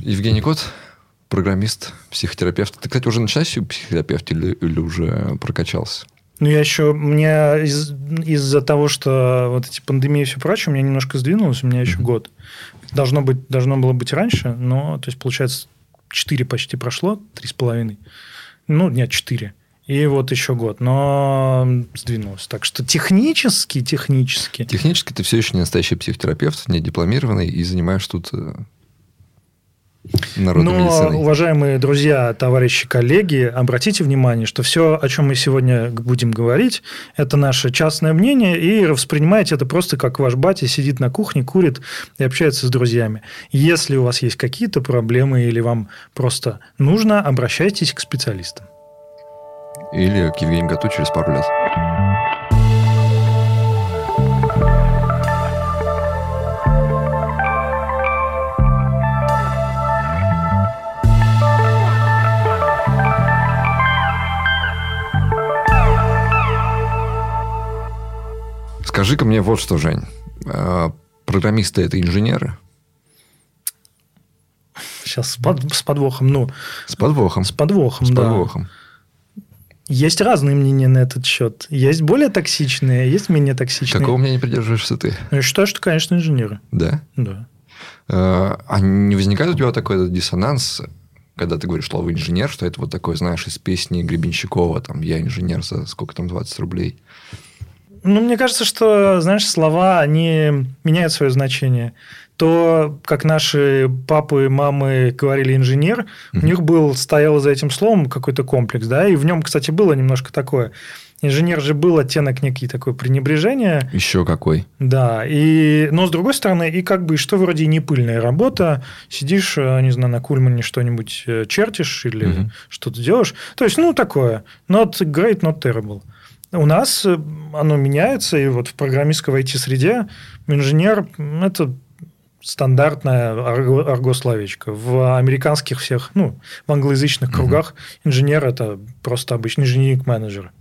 Евгений Кот, программист, психотерапевт. Ты, кстати, уже начинающий психотерапевт или, или уже прокачался? Ну, я еще... У меня из, из-за того, что вот эти пандемии и все прочее, у меня немножко сдвинулось, у меня еще mm-hmm. год. Должно, быть, должно было быть раньше, но, то есть, получается, 4 почти прошло, 3,5. Ну, нет, 4. И вот еще год. Но сдвинулось. Так что технически, технически... Технически ты все еще не настоящий психотерапевт, не дипломированный, и занимаешь тут э, народной Но, уважаемые друзья, товарищи, коллеги, обратите внимание, что все, о чем мы сегодня будем говорить, это наше частное мнение, и воспринимайте это просто как ваш батя сидит на кухне, курит и общается с друзьями. Если у вас есть какие-то проблемы или вам просто нужно, обращайтесь к специалистам. Или к Евгению Готу через пару лет. Скажи-ка мне вот что, Жень. А, программисты – это инженеры? Сейчас с, под, с подвохом. Ну, с подвохом. С подвохом, с да. подвохом. Есть разные мнения на этот счет. Есть более токсичные, есть менее токсичные. Какого мнения придерживаешься ты? Я считаю, что, конечно, инженеры. Да? Да. А, а не возникает у тебя такой диссонанс, когда ты говоришь слово инженер, что это вот такое, знаешь, из песни Гребенщикова, там, я инженер за сколько там, 20 рублей? Ну, мне кажется, что, знаешь, слова, они меняют свое значение. То, как наши папы и мамы говорили инженер, mm-hmm. у них был, стоял за этим словом какой-то комплекс, да, и в нем, кстати, было немножко такое. Инженер же был оттенок некий такой пренебрежения. Еще какой. Да. И, но с другой стороны, и как бы что вроде не пыльная работа, сидишь, э, не знаю, на Кульмане что-нибудь э, чертишь или угу. что-то делаешь. То есть, ну, такое. Not great, not terrible. У нас э, оно меняется, и вот в программистской IT-среде инженер – это стандартная арго-словечко. В американских всех, ну, в англоязычных кругах инженер – это просто обычный инженерик-менеджер.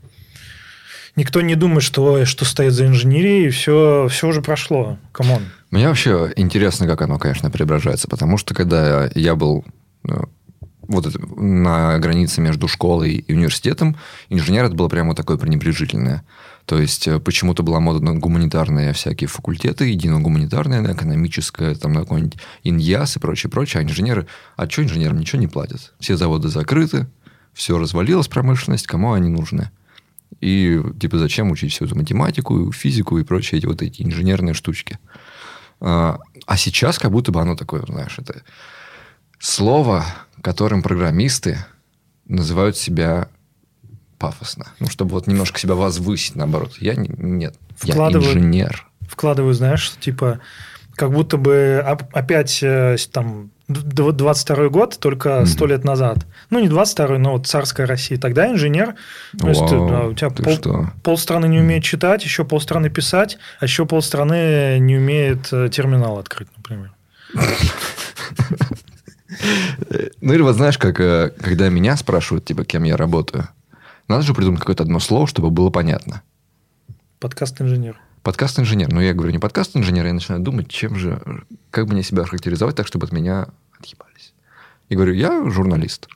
Никто не думает, что, что стоит за инженерией, все, все уже прошло. Come on. Мне вообще интересно, как оно, конечно, преображается, потому что когда я был ну, вот на границе между школой и университетом, инженер это было прямо такое пренебрежительное. То есть, э, почему-то была мода на гуманитарные всякие факультеты, едино-гуманитарное, на экономическое, там, на какой-нибудь иньяс и прочее, прочее. А инженеры... А что инженерам? Ничего не платят. Все заводы закрыты, все развалилось, промышленность, кому они нужны? И, типа, зачем учить всю эту математику, физику и прочие эти вот эти инженерные штучки? А, а сейчас как будто бы оно такое, знаешь, это слово, которым программисты называют себя пафосно. Ну, чтобы вот немножко себя возвысить, наоборот. Я не, нет, вкладываю, я инженер. Вкладываю, знаешь, типа как будто бы опять э, там 22 год, только сто mm-hmm. лет назад. Ну, не 22 но вот царская Россия. Тогда инженер, то есть Вау, у тебя пол, что? полстраны не умеет читать, еще полстраны писать, а еще полстраны не умеет э, терминал открыть, например. Ну, или вот знаешь, как э, когда меня спрашивают, типа, кем я работаю, надо же придумать какое-то одно слово, чтобы было понятно. Подкаст-инженер. Подкаст-инженер. Но я говорю не подкаст-инженер, я начинаю думать, чем же, как мне себя характеризовать так, чтобы от меня отъебались. И говорю, я журналист.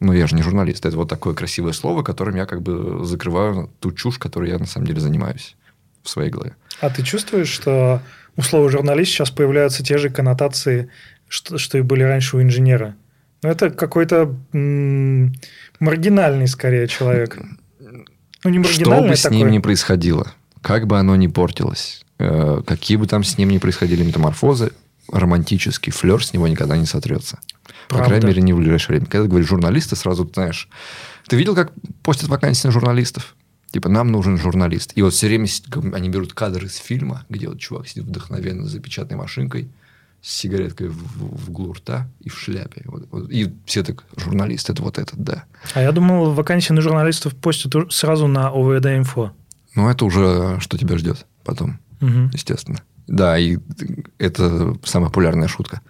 Но я же не журналист. Это вот такое красивое слово, которым я как бы закрываю ту чушь, которой я на самом деле занимаюсь в своей голове. А ты чувствуешь, что у слова журналист сейчас появляются те же коннотации, что, что и были раньше у инженера. Ну, это какой-то м- маргинальный, скорее, человек. Ну, не Что бы с такой... ним ни происходило, как бы оно ни портилось, э, какие бы там с ним ни происходили метаморфозы, романтический флер с него никогда не сотрется. Правда. По крайней мере, не в ближайшее время. Когда ты говоришь журналисты, сразу знаешь... Ты видел, как постят вакансии на журналистов? Типа, нам нужен журналист. И вот все время они берут кадры из фильма, где вот чувак сидит вдохновенно за печатной машинкой, с сигареткой в, в, в углу рта и в шляпе. Вот, вот. И все так, журналист, это вот этот, да. А я думал, вакансии на журналистов постят сразу на ОВД-инфо. Ну, это уже что тебя ждет потом, угу. естественно. Да, и это самая популярная шутка.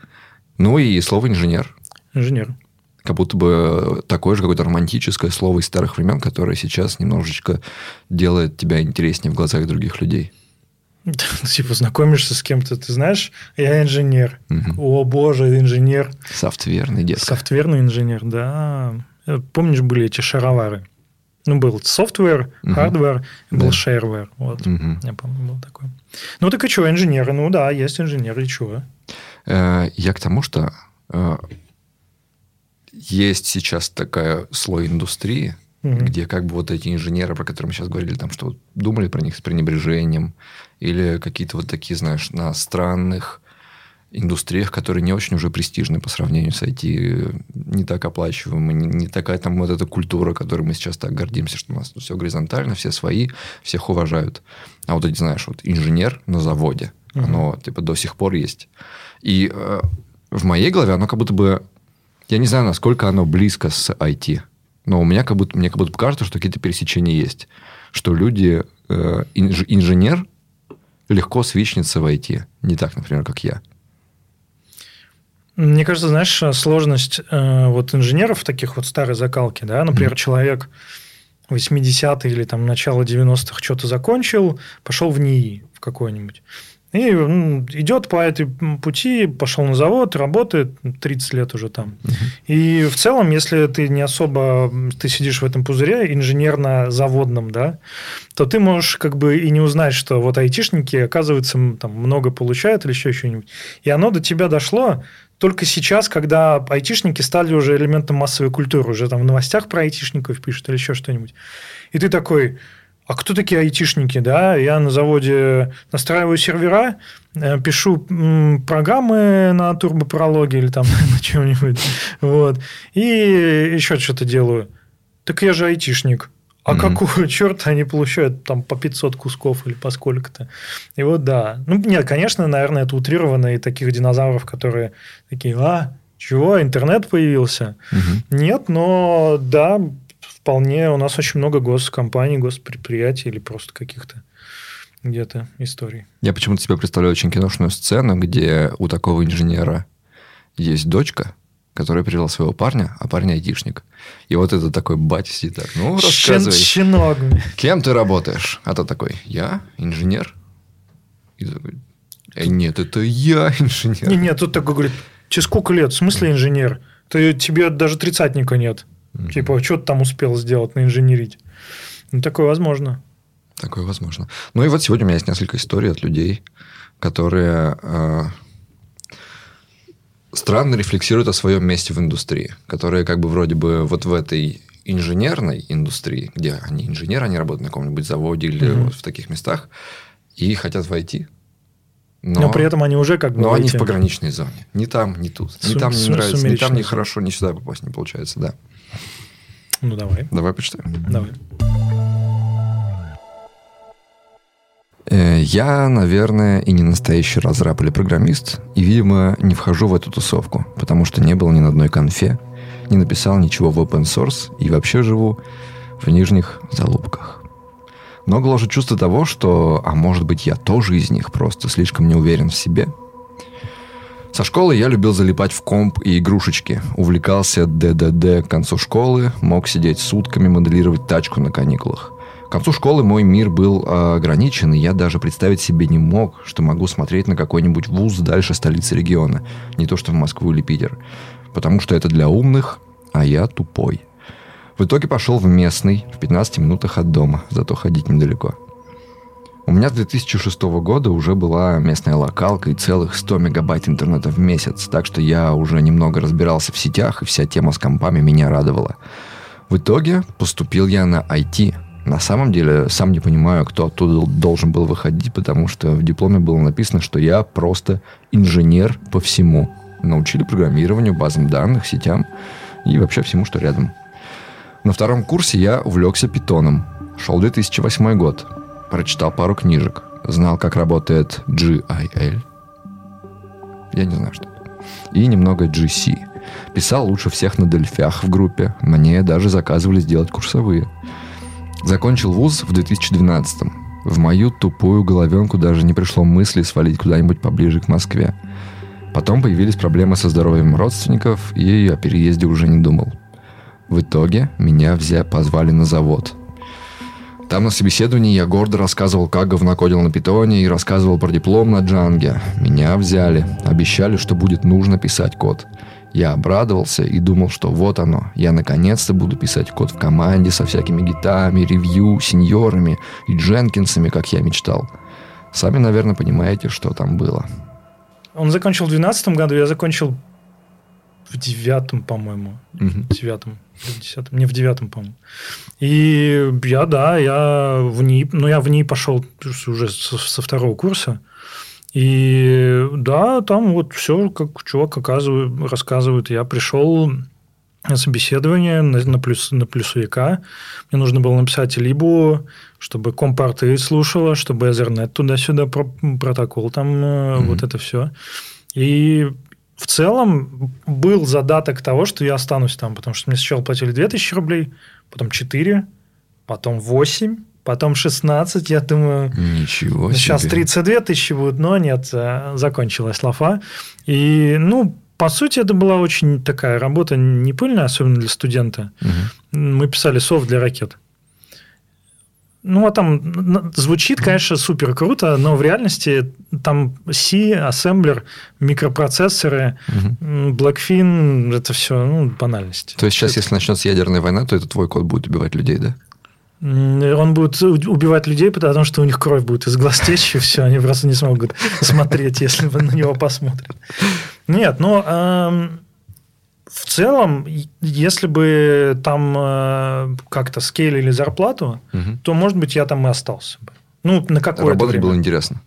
Ну, и слово «инженер». Инженер. Как будто бы такое же какое-то романтическое слово из старых времен, которое сейчас немножечко делает тебя интереснее в глазах других людей. Типа знакомишься с кем-то, ты знаешь, я инженер. О боже, инженер. Софтверный дед. Софтверный инженер, да. Э, помнишь, были эти шаровары? Ну, был software, hardware, был shareware. Вот, я помню, был такой. Ну, так и что, инженеры? Ну, да, есть инженеры, и что? Э, я к тому, что э, есть сейчас такая слой индустрии, угу. где как бы вот эти инженеры, про которые мы сейчас говорили, там, что думали про них с пренебрежением, или какие-то вот такие, знаешь, на странных индустриях, которые не очень уже престижны по сравнению с IT, не так оплачиваемы, не, не такая там вот эта культура, которой мы сейчас так гордимся, что у нас все горизонтально, все свои, всех уважают. А вот эти, знаешь, вот инженер на заводе, угу. оно типа до сих пор есть. И э, в моей голове оно как будто бы, я не знаю, насколько оно близко с IT, но у меня как будто, мне как будто кажется, что какие-то пересечения есть. Что люди, э, инж, инженер легко свичнется в IT. Не так, например, как я. Мне кажется, знаешь, сложность э, вот инженеров таких вот старой закалки, да, например, mm-hmm. человек 80-х или там начало 90-х что-то закончил, пошел в НИИ в какой-нибудь. И ну, идет по этой пути, пошел на завод, работает 30 лет уже там. Угу. И в целом, если ты не особо, ты сидишь в этом пузыре инженерно-заводном, да, то ты можешь как бы и не узнать, что вот айтишники, оказывается, там много получают или еще что-нибудь. И оно до тебя дошло только сейчас, когда айтишники стали уже элементом массовой культуры, уже там в новостях про айтишников пишут или еще что-нибудь. И ты такой, а кто такие айтишники, да? Я на заводе настраиваю сервера, э, пишу программы на турбопрологе или там на чем-нибудь, вот, и еще что-то делаю. Так я же айтишник. А mm-hmm. какого черта они получают там по 500 кусков или по сколько-то? И вот да. Ну, нет, конечно, наверное, это утрированно, и таких динозавров, которые такие, а, чего, интернет появился? Mm-hmm. Нет, но да, вполне у нас очень много госкомпаний, госпредприятий или просто каких-то где-то историй. Я почему-то себе представляю очень киношную сцену, где у такого инженера есть дочка, которая привела своего парня, а парень айтишник. И вот это такой батя сидит так, ну, рассказывай. Щенок. Кем ты работаешь? А тот такой, я инженер. И такой, э, нет, это я инженер. Не, нет, тут такой говорит, тебе сколько лет? В смысле инженер? Ты, тебе даже тридцатника нет. Mm-hmm. Типа, что ты там успел сделать, наинженерить? Ну, такое возможно. Такое возможно. Ну и вот сегодня у меня есть несколько историй от людей, которые э, странно рефлексируют о своем месте в индустрии, которые как бы вроде бы вот в этой инженерной индустрии, где они инженеры, они работают на каком-нибудь заводе или mm-hmm. вот в таких местах, и хотят войти. Но, но при этом они уже как бы. Но войти. они в пограничной зоне. Ни там, ни тут. Ни Сум, там не нравится, ни там не хорошо, ни сюда попасть не получается, да. Ну, давай. Давай почитаем. Давай. Э, я, наверное, и не настоящий разраб или программист, и, видимо, не вхожу в эту тусовку, потому что не был ни на одной конфе, не написал ничего в open source и вообще живу в нижних залупках. Но гложет чувство того, что, а может быть, я тоже из них, просто слишком не уверен в себе – со школы я любил залипать в комп и игрушечки. Увлекался ДДД к концу школы, мог сидеть сутками, моделировать тачку на каникулах. К концу школы мой мир был э, ограничен, и я даже представить себе не мог, что могу смотреть на какой-нибудь вуз дальше столицы региона, не то что в Москву или Питер. Потому что это для умных, а я тупой. В итоге пошел в местный, в 15 минутах от дома, зато ходить недалеко. У меня с 2006 года уже была местная локалка и целых 100 мегабайт интернета в месяц, так что я уже немного разбирался в сетях, и вся тема с компами меня радовала. В итоге поступил я на IT. На самом деле, сам не понимаю, кто оттуда должен был выходить, потому что в дипломе было написано, что я просто инженер по всему. Научили программированию, базам данных, сетям и вообще всему, что рядом. На втором курсе я увлекся питоном. Шел 2008 год прочитал пару книжек, знал, как работает GIL. Я не знаю, что это. И немного GC. Писал лучше всех на дельфях в группе. Мне даже заказывали сделать курсовые. Закончил вуз в 2012 -м. В мою тупую головенку даже не пришло мысли свалить куда-нибудь поближе к Москве. Потом появились проблемы со здоровьем родственников, и о переезде уже не думал. В итоге меня взя позвали на завод – Там на собеседовании я гордо рассказывал, как говнокодил на питоне и рассказывал про диплом на джанге. Меня взяли. Обещали, что будет нужно писать код. Я обрадовался и думал, что вот оно. Я наконец-то буду писать код в команде со всякими гитами, ревью, сеньорами и Дженкинсами, как я мечтал. Сами, наверное, понимаете, что там было. Он закончил в 2012 году, я закончил в девятом, по-моему. В девятом. В десятом. Не в девятом, по-моему. И я, да, я в ней, ну, я в ней пошел уже со, со второго курса. И да, там вот все, как чувак оказывает, рассказывает. Я пришел на собеседование на, на, плюс, на плюсовика. Мне нужно было написать либо, чтобы компорты слушала, чтобы Ethernet туда-сюда, про, протокол там, mm-hmm. вот это все. И в целом был задаток того, что я останусь там, потому что мне сначала платили 2000 рублей, потом 4, потом 8, потом 16, я думаю... Ничего себе. Сейчас 32 тысячи будет, но нет, э, закончилась лафа. И, ну, по сути, это была очень такая работа не пыльная, особенно для студента. Угу. Мы писали софт для ракет. Ну, а там звучит, конечно, супер круто, но в реальности там C, ассемблер, микропроцессоры, угу. Blackfin, это все ну, банальность. То есть сейчас, это... если начнется ядерная война, то это твой код будет убивать людей, да? Он будет убивать людей, потому что у них кровь будет из глаз течь, и все, они просто не смогут смотреть, если вы на него посмотрят. Нет, но эм, в целом, если бы там э, как-то скейлили зарплату, угу. то, может быть, я там и остался бы. Ну, на какое-то Работать время. было интересно.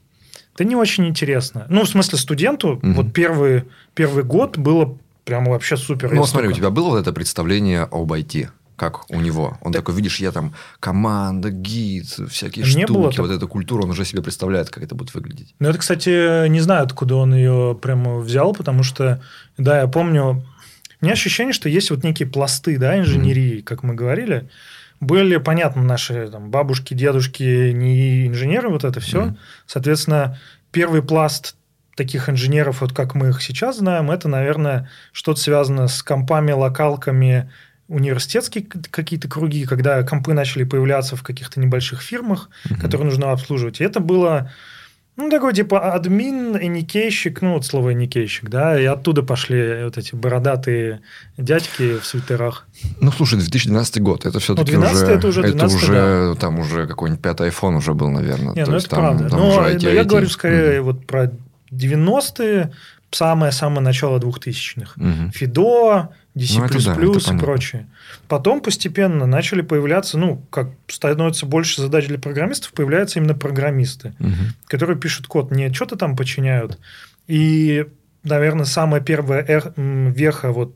Да не очень интересно. Ну, в смысле, студенту угу. вот первый, первый год было прямо вообще супер. Ну, смотри, у тебя было вот это представление об IT? как у него. Он да. такой, видишь, я там команда, гид, всякие не штуки, было вот эта культура, он уже себе представляет, как это будет выглядеть. Ну, это, кстати, не знаю, откуда он ее прямо взял, потому что, да, я помню, у меня ощущение, что есть вот некие пласты, да, инженерии, mm-hmm. как мы говорили. Были, понятно, наши там, бабушки, дедушки, не инженеры, вот это все. Mm-hmm. Соответственно, первый пласт таких инженеров, вот как мы их сейчас знаем, это, наверное, что-то связано с компами, локалками, университетские какие-то круги, когда компы начали появляться в каких-то небольших фирмах, mm-hmm. которые нужно обслуживать. И это было ну, такой типа админ, эникейщик, ну, вот слово эникейщик, да, и оттуда пошли вот эти бородатые дядьки в свитерах. Ну, слушай, 2012 год, это все-таки ну, уже... это уже 12 это уже, да. там уже какой-нибудь пятый iPhone уже был, наверное. Не, То ну, есть, это там, правда. Там но, уже IT, но я IT. говорю скорее mm-hmm. вот про 90-е, самое-самое начало 2000-х. Угу. Фидо, DC++ ну, да, и прочее. Потом постепенно начали появляться, ну, как становится больше задач для программистов, появляются именно программисты, угу. которые пишут код, не что-то там подчиняют. И, наверное, самая первая эр, веха вот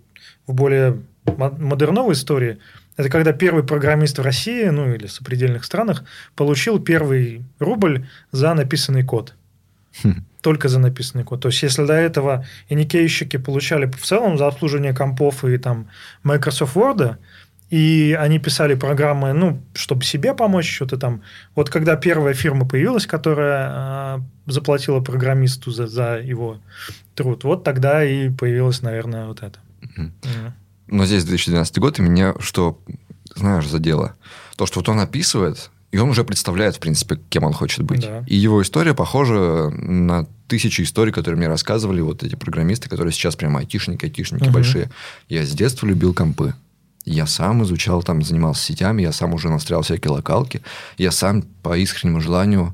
в более модерновой истории это когда первый программист в России, ну или в сопредельных странах, получил первый рубль за написанный код. Хм только за написанный код. То есть, если до этого иникейщики получали в целом за обслуживание компов и там Microsoft Word, и они писали программы, ну, чтобы себе помочь, что-то там. Вот когда первая фирма появилась, которая э, заплатила программисту за, за его труд, вот тогда и появилось, наверное, вот это. Но здесь 2012 год, и меня что, знаешь, задело? То, что вот он описывает, и он уже представляет, в принципе, кем он хочет быть. Да. И его история похожа на тысячи историй, которые мне рассказывали вот эти программисты, которые сейчас прямо айтишники, айтишники угу. большие. Я с детства любил компы. Я сам изучал, там, занимался сетями, я сам уже настраивал всякие локалки. Я сам по искреннему желанию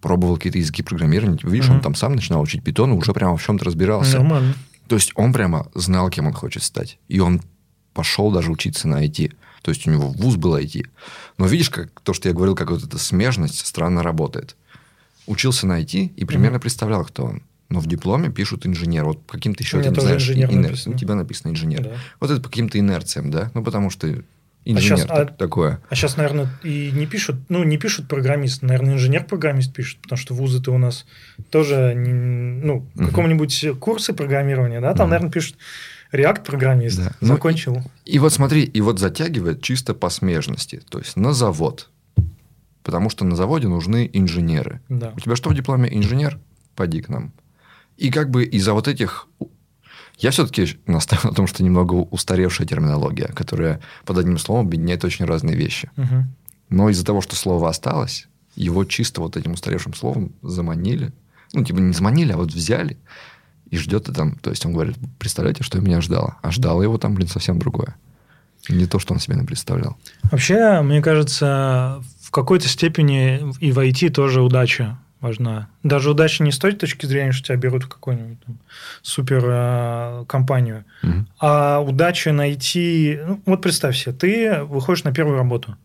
пробовал какие-то языки программирования. Видишь, угу. он там сам начинал учить питон и уже прямо в чем-то разбирался. Нормально. То есть он прямо знал, кем он хочет стать. И он пошел даже учиться на IT. То есть у него вуз был IT. Но видишь, как то, что я говорил, как вот эта смежность странно работает. Учился на IT и примерно mm-hmm. представлял, кто он. Но в дипломе пишут инженер. Вот каким-то еще, ты не знаешь, инженер инер... у тебя написано инженер. Да. Вот это по каким-то инерциям, да? Ну, потому что инженер а сейчас, а, такое. А сейчас, наверное, и не пишут, ну, не пишут программист, наверное, инженер-программист пишет, потому что вузы-то у нас тоже, ну, uh-huh. каком-нибудь курсе программирования, да, там, uh-huh. наверное, пишут React-программист. Да. Ну, Закончил. Ну, и, и вот смотри, и вот затягивает чисто по смежности. То есть на завод. Потому что на заводе нужны инженеры. Да. У тебя что в дипломе? Инженер? Пойди к нам. И как бы из-за вот этих... Я все-таки настаиваю на том, что немного устаревшая терминология, которая под одним словом объединяет очень разные вещи. Угу. Но из-за того, что слово осталось, его чисто вот этим устаревшим словом заманили. Ну, типа не заманили, а вот взяли и ждет и там. То есть он говорит, представляете, что меня ждало. А ждало его там, блин, совсем другое. Не то, что он себе представлял. Вообще, мне кажется, в какой-то степени и в IT тоже удача важна. Даже удача не с той точки зрения, что тебя берут в какую-нибудь там, супер э, компанию, угу. а удача найти... Ну, вот представь себе, ты выходишь на первую работу.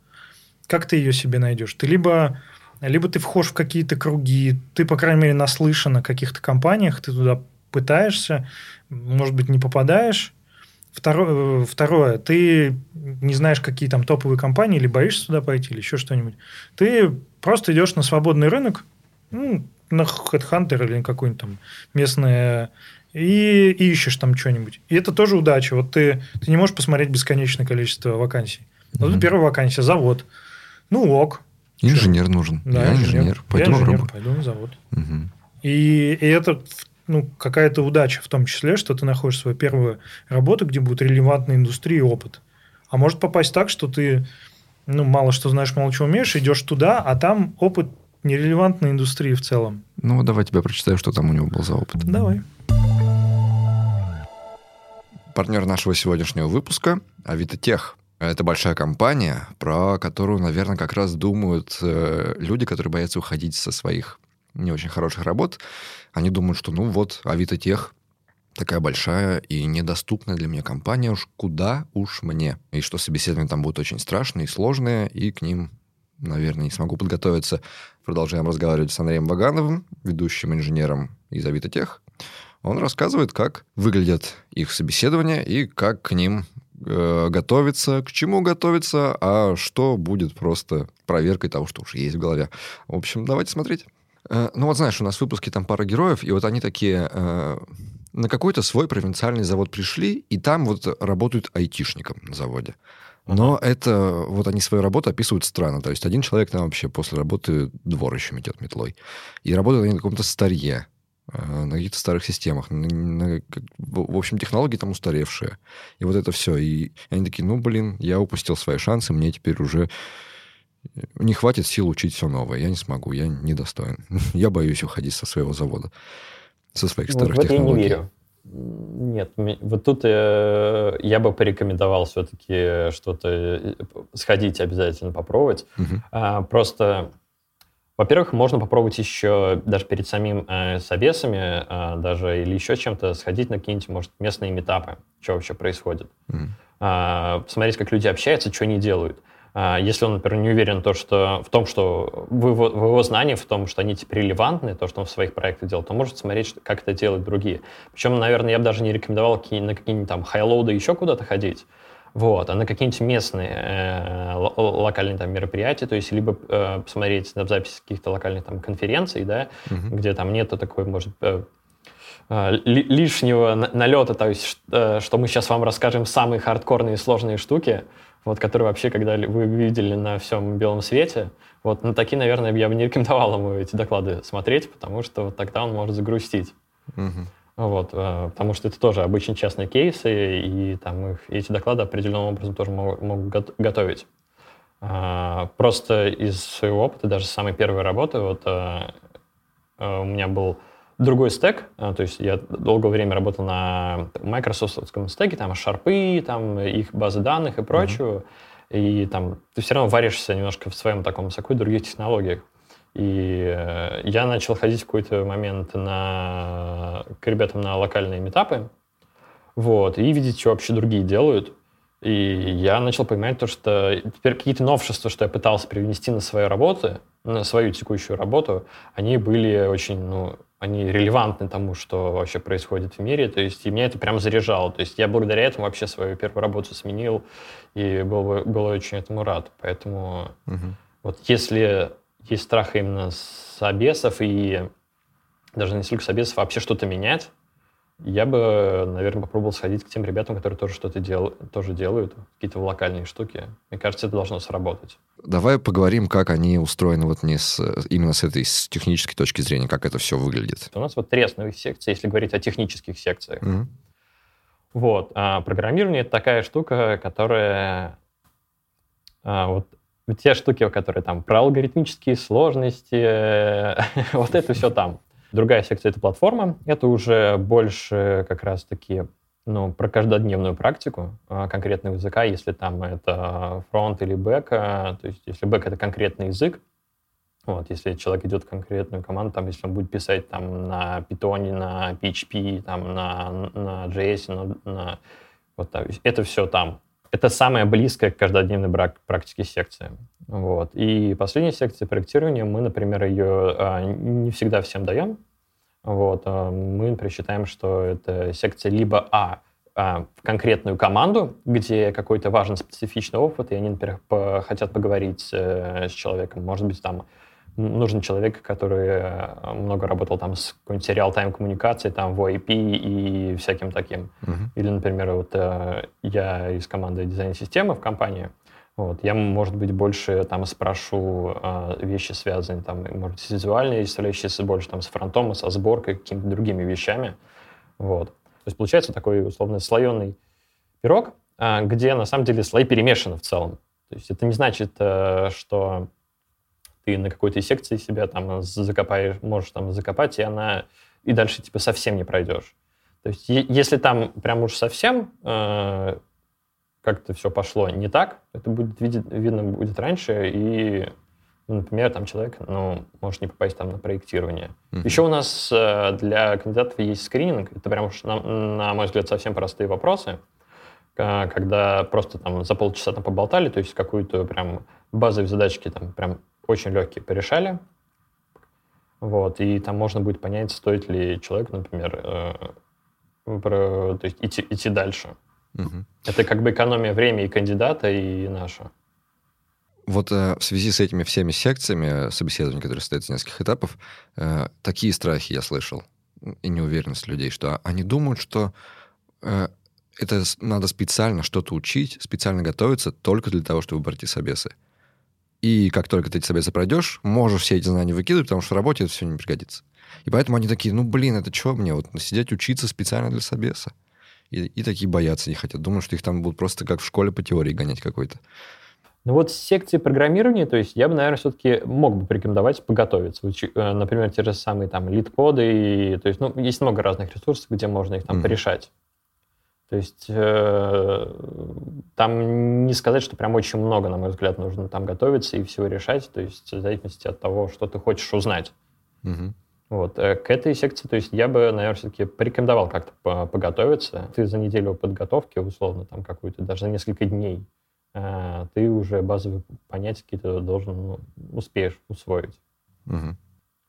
Как ты ее себе найдешь? Ты либо, либо ты входишь в какие-то круги, ты, по крайней мере, наслышан о каких-то компаниях, ты туда пытаешься, может быть, не попадаешь. Второе, второе, ты не знаешь, какие там топовые компании, или боишься туда пойти, или еще что-нибудь. Ты просто идешь на свободный рынок, ну, на HeadHunter или какой-нибудь там местное, и, и ищешь там что-нибудь. И это тоже удача. Вот ты, ты не можешь посмотреть бесконечное количество вакансий. Вот mm-hmm. первая вакансия, завод. Ну, ок. Инженер Что? нужен. Да, Я инженер. инженер. Пойду Я инженер, пойду на завод. Угу. И, и это ну, какая-то удача в том числе, что ты находишь свою первую работу, где будет релевантная индустрия и опыт. А может попасть так, что ты ну, мало что знаешь, мало чего умеешь, идешь туда, а там опыт нерелевантной индустрии в целом. Ну, давай тебе прочитаю, что там у него был за опыт. Давай. Партнер нашего сегодняшнего выпуска – Авитотех. Это большая компания, про которую, наверное, как раз думают э, люди, которые боятся уходить со своих не очень хороших работ. Они думают, что ну вот, Авитотех такая большая и недоступная для меня компания, уж куда уж мне. И что собеседование там будет очень страшное и сложное, и к ним наверное, не смогу подготовиться. Продолжаем разговаривать с Андреем Багановым, ведущим инженером из Авитотех. Он рассказывает, как выглядят их собеседования и как к ним э, готовиться, к чему готовиться, а что будет просто проверкой того, что уже есть в голове. В общем, давайте смотреть. Э, ну вот знаешь, у нас в выпуске там пара героев, и вот они такие э, на какой-то свой провинциальный завод пришли, и там вот работают айтишником на заводе. Но это, вот они свою работу описывают странно. То есть один человек там вообще после работы двор еще метет метлой. И работают они на каком-то старье, э, на каких-то старых системах. На, на, в общем, технологии там устаревшие. И вот это все. И они такие, ну, блин, я упустил свои шансы, мне теперь уже не хватит сил учить все новое. Я не смогу, я недостоин. я боюсь уходить со своего завода, со своих старых вот технологий. Я не верю. Нет, вот тут э, я бы порекомендовал все-таки что-то э, сходить обязательно попробовать. Угу. А, просто, во-первых, можно попробовать еще даже перед самим э, собесами, э, даже или еще чем-то сходить на какие-нибудь, может, местные метапы, что вообще происходит. Угу. А, посмотреть, как люди общаются, что они делают. А, если он, например, не уверен то, что, в том, что в его, в его знании, в том, что они типа релевантны, то, что он в своих проектах делает, то может смотреть, как это делают другие. Причем, наверное, я бы даже не рекомендовал на какие-нибудь там хайлоуды еще куда-то ходить, вот, а на какие-нибудь местные э, локальные там мероприятия, то есть либо э, посмотреть на запись каких-то локальных там конференций, да, угу. где там нету такой, может, э, э лишнего налета, то есть, э, что мы сейчас вам расскажем самые хардкорные и сложные штуки, вот, которые вообще, когда вы видели на всем белом свете, вот на такие, наверное, я бы не рекомендовал ему эти доклады смотреть, потому что вот тогда он может загрустить. Угу. Вот, э, потому что это тоже обычно частные кейсы, и там их, эти доклады определенным образом тоже могут, могут готовить. А, просто из своего опыта, даже с самой первой работы, вот э, э, у меня был другой стек, а, то есть я долгое время работал на майкрософтском стеке, там шарпы, там их базы данных и прочего, mm-hmm. и там ты все равно варишься немножко в своем таком соку других технологиях. И э, я начал ходить в какой-то момент на, к ребятам на локальные метапы, вот, и видеть, что вообще другие делают. И я начал понимать то, что теперь какие-то новшества, что я пытался привнести на свою работу, на свою текущую работу, они были очень, ну, они релевантны тому, что вообще происходит в мире. То есть и меня это прям заряжало. То есть я благодаря этому вообще свою первую работу сменил и был, был очень этому рад. Поэтому угу. вот если есть страх именно собесов и даже не столько собесов, а вообще что-то менять, я бы, наверное, попробовал сходить к тем ребятам, которые тоже что-то дел, тоже делают, какие-то локальные штуки. Мне кажется, это должно сработать. Давай поговорим, как они устроены вот не с, именно с этой с технической точки зрения, как это все выглядит. У нас вот три основных секции, если говорить о технических секциях. Mm-hmm. Вот. А программирование — это такая штука, которая а, вот те штуки, которые там про алгоритмические сложности, вот это все там. Другая секция — это платформа. Это уже больше как раз-таки ну, про каждодневную практику а, конкретного языка, если там это фронт или бэк, а, то есть если бэк — это конкретный язык, вот, если человек идет в конкретную команду, там, если он будет писать там на Python, на PHP, там, на, на JS, на, на вот, там, это все там. Это самая близкая к каждодневной практике секция. Вот. И последняя секция проектирования, мы, например, ее а, не всегда всем даем. Вот. А, мы, например, считаем, что это секция либо А, а в конкретную команду, где какой-то важный специфичный опыт, и они, например, по, хотят поговорить э, с человеком. Может быть, там нужен человек, который э, много работал там с какой-нибудь сериал-тайм коммуникацией, там в OIP и всяким таким. Uh-huh. Или, например, вот э, я из команды дизайн-системы в компании, вот, я, может быть, больше там спрошу э, вещи, связанные там, может с визуальной составляющей, больше там с фронтом, со сборкой, какими-то другими вещами. Вот. То есть получается такой условно слоеный пирог, э, где на самом деле слои перемешаны в целом. То есть это не значит, э, что ты на какой-то секции себя там закопаешь, можешь там закопать, и она и дальше типа совсем не пройдешь. То есть если там прям уж совсем э, как-то все пошло не так, это будет видеть, видно будет раньше, и, ну, например, там человек ну, может не попасть там на проектирование. Mm-hmm. Еще у нас э, для кандидатов есть скрининг, это прям уж, на, на мой взгляд, совсем простые вопросы, когда просто там за полчаса там поболтали, то есть какую-то прям базовые задачки там прям очень легкие порешали. Вот, и там можно будет понять, стоит ли человек, например, э, про, то есть идти, идти дальше. Угу. Это как бы экономия времени и кандидата, и наша. Вот э, в связи с этими всеми секциями собеседования, которые состоят из нескольких этапов, э, такие страхи я слышал и неуверенность людей, что они думают, что э, это надо специально что-то учить, специально готовиться только для того, чтобы пройти собесы. И как только ты эти собесы пройдешь, можешь все эти знания выкидывать, потому что в работе это все не пригодится. И поэтому они такие, ну, блин, это что мне, вот сидеть учиться специально для собеса? И, и такие боятся не хотят. Думают, что их там будут просто как в школе по теории гонять какой-то. Ну вот с секции программирования, то есть я бы, наверное, все-таки мог бы порекомендовать подготовиться. Э, например, те же самые там лид-коды, и, то есть, ну, есть много разных ресурсов, где можно их там mm-hmm. порешать. То есть э, там не сказать, что прям очень много, на мой взгляд, нужно там готовиться и всего решать, то есть в зависимости от того, что ты хочешь узнать. Угу. Вот. Э, к этой секции, то есть я бы, наверное, все-таки порекомендовал как-то поготовиться. Ты за неделю подготовки, условно, там какую-то, даже за несколько дней, э, ты уже базовые понятия какие-то должен, ну, успеешь усвоить. Угу.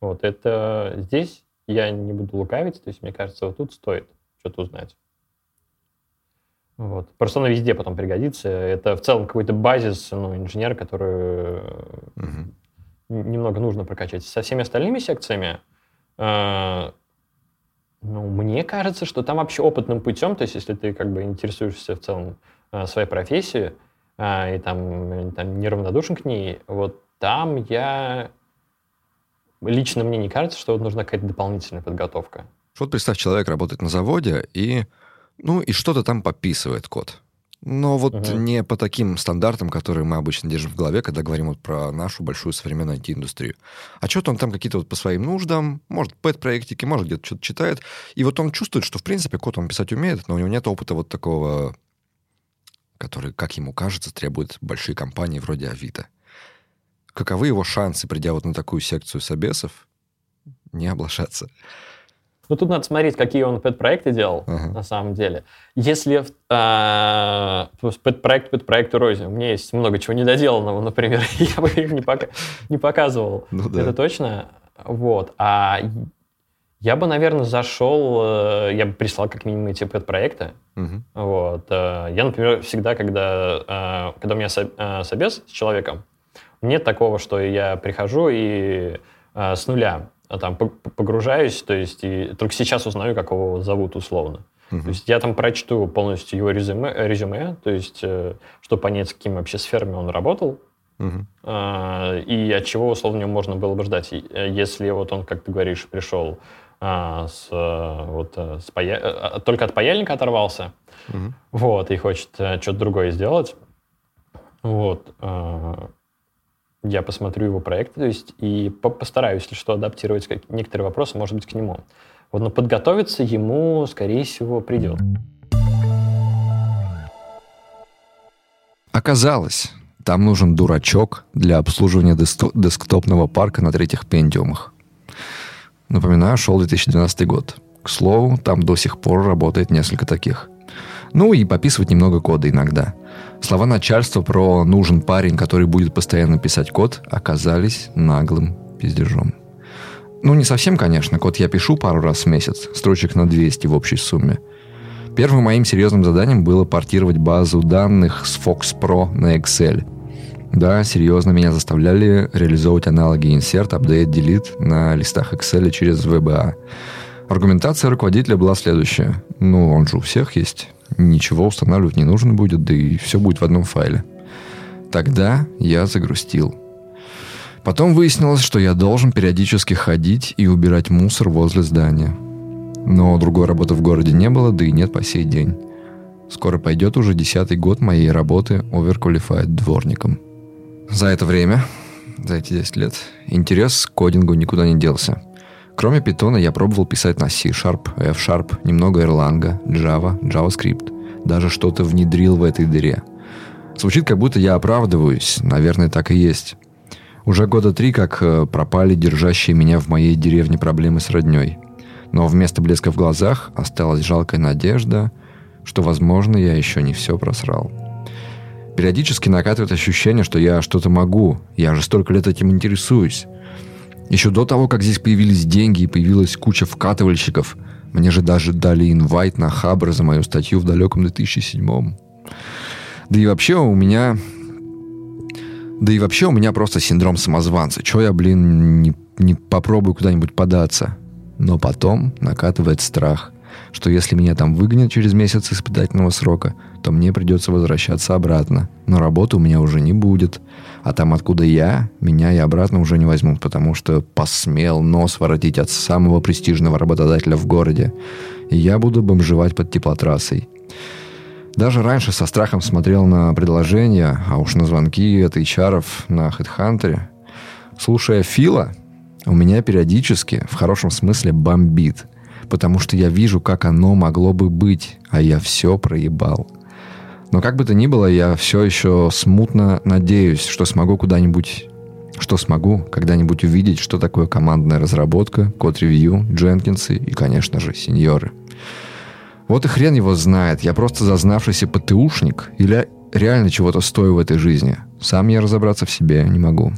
Вот. Это здесь я не буду лукавить, то есть мне кажется, вот тут стоит что-то узнать. Вот. Просто оно везде потом пригодится. Это в целом какой-то базис, ну, инженер, который угу. немного нужно прокачать. Со всеми остальными секциями, э, ну, мне кажется, что там вообще опытным путем, то есть если ты как бы интересуешься в целом э, своей профессией э, и там, там неравнодушен к ней, вот там я... Лично мне не кажется, что вот нужна какая-то дополнительная подготовка. Вот представь, человек работает на заводе, и ну, и что-то там пописывает код. Но вот uh-huh. не по таким стандартам, которые мы обычно держим в голове, когда говорим вот про нашу большую современную IT-индустрию. А что-то он там какие-то вот по своим нуждам, может, пэт-проектики, может, где-то что-то читает. И вот он чувствует, что, в принципе, код он писать умеет, но у него нет опыта вот такого, который, как ему кажется, требует большие компании вроде Авито. Каковы его шансы, придя вот на такую секцию собесов, не облажаться? Ну, тут надо смотреть, какие он пэт-проекты делал, uh-huh. на самом деле. Если э, пэт-проект, пэт-проект Рози, у меня есть много чего недоделанного, например, я бы их не, пока, не показывал. Ну, да. Это точно. Вот. А я бы, наверное, зашел, э, я бы прислал как минимум эти пэт-проекты. Uh-huh. Вот. Э, я, например, всегда, когда, э, когда у меня собес с человеком, нет такого, что я прихожу и с нуля а там погружаюсь, то есть и только сейчас узнаю, как его зовут условно. Uh-huh. То есть я там прочту полностью его резюме, резюме то есть э, чтобы понять, с какими вообще сферами он работал, э, и от чего условно него можно было бы ждать. Э, если вот он, как ты говоришь, пришел а, с, э, вот, с пая... только от паяльника оторвался, uh-huh. вот, и хочет что-то другое сделать, вот, я посмотрю его проект, то есть и постараюсь, если что, адаптировать некоторые вопросы, может быть, к нему. Вот, но подготовиться ему, скорее всего, придет. Оказалось, там нужен дурачок для обслуживания десктопного парка на третьих пендиумах. Напоминаю, шел 2012 год. К слову, там до сих пор работает несколько таких. Ну и пописывать немного кода иногда. Слова начальства про «нужен парень, который будет постоянно писать код» оказались наглым пиздежом. Ну, не совсем, конечно. Код я пишу пару раз в месяц, строчек на 200 в общей сумме. Первым моим серьезным заданием было портировать базу данных с Fox Pro на Excel. Да, серьезно, меня заставляли реализовывать аналоги insert, update, delete на листах Excel через VBA. Аргументация руководителя была следующая. Ну, он же у всех есть. Ничего устанавливать не нужно будет, да и все будет в одном файле. Тогда я загрустил. Потом выяснилось, что я должен периодически ходить и убирать мусор возле здания. Но другой работы в городе не было, да и нет по сей день. Скоро пойдет уже десятый год моей работы Overqualified дворником. За это время, за эти 10 лет, интерес к кодингу никуда не делся. Кроме Python я пробовал писать на C-Sharp, F-Sharp, немного Erlang, Java, JavaScript. Даже что-то внедрил в этой дыре. Звучит, как будто я оправдываюсь. Наверное, так и есть. Уже года три, как э, пропали держащие меня в моей деревне проблемы с родней. Но вместо блеска в глазах осталась жалкая надежда, что, возможно, я еще не все просрал. Периодически накатывает ощущение, что я что-то могу. Я же столько лет этим интересуюсь. Еще до того, как здесь появились деньги и появилась куча вкатывальщиков, мне же даже дали инвайт на Хабр за мою статью в далеком 2007 Да и вообще у меня да и вообще у меня просто синдром самозванца. Чего я, блин, не, не попробую куда-нибудь податься? Но потом накатывает страх, что если меня там выгонят через месяц испытательного срока, то мне придется возвращаться обратно. Но работы у меня уже не будет. А там, откуда я, меня и обратно уже не возьмут, потому что посмел нос воротить от самого престижного работодателя в городе. И я буду бомжевать под теплотрассой. Даже раньше со страхом смотрел на предложения, а уж на звонки от HR на HeadHunter. Слушая Фила, у меня периодически, в хорошем смысле, бомбит. Потому что я вижу, как оно могло бы быть, а я все проебал. Но как бы то ни было, я все еще смутно надеюсь, что смогу куда-нибудь что смогу когда-нибудь увидеть, что такое командная разработка, код-ревью, Дженкинсы и, конечно же, сеньоры. Вот и хрен его знает, я просто зазнавшийся ПТУшник или реально чего-то стою в этой жизни. Сам я разобраться в себе не могу.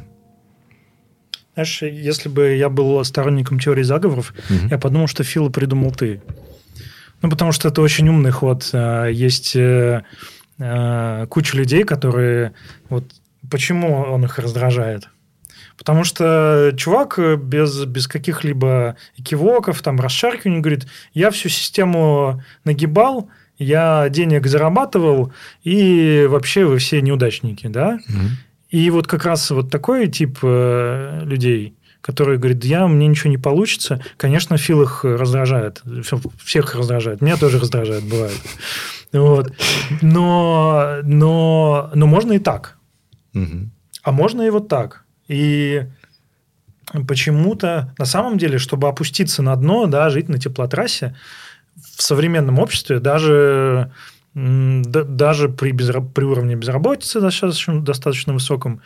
Знаешь, если бы я был сторонником теории заговоров, угу. я подумал, что Фила придумал ты. Ну, потому что это очень умный ход. А, есть э, э, куча людей, которые... Вот почему он их раздражает? Потому что чувак без, без каких-либо экивоков, там, расшаркиваний говорит, я всю систему нагибал, я денег зарабатывал, и вообще вы все неудачники, да? Mm-hmm. И вот как раз вот такой тип э, людей, которые говорят, я, мне ничего не получится, конечно, Фил их раздражает, всех раздражает, меня тоже раздражает, бывает. Вот. Но, но, но можно и так. Угу. А можно и вот так. И почему-то, на самом деле, чтобы опуститься на дно, да, жить на теплотрассе, в современном обществе даже, даже при, безра... при уровне безработицы достаточно, достаточно высоком,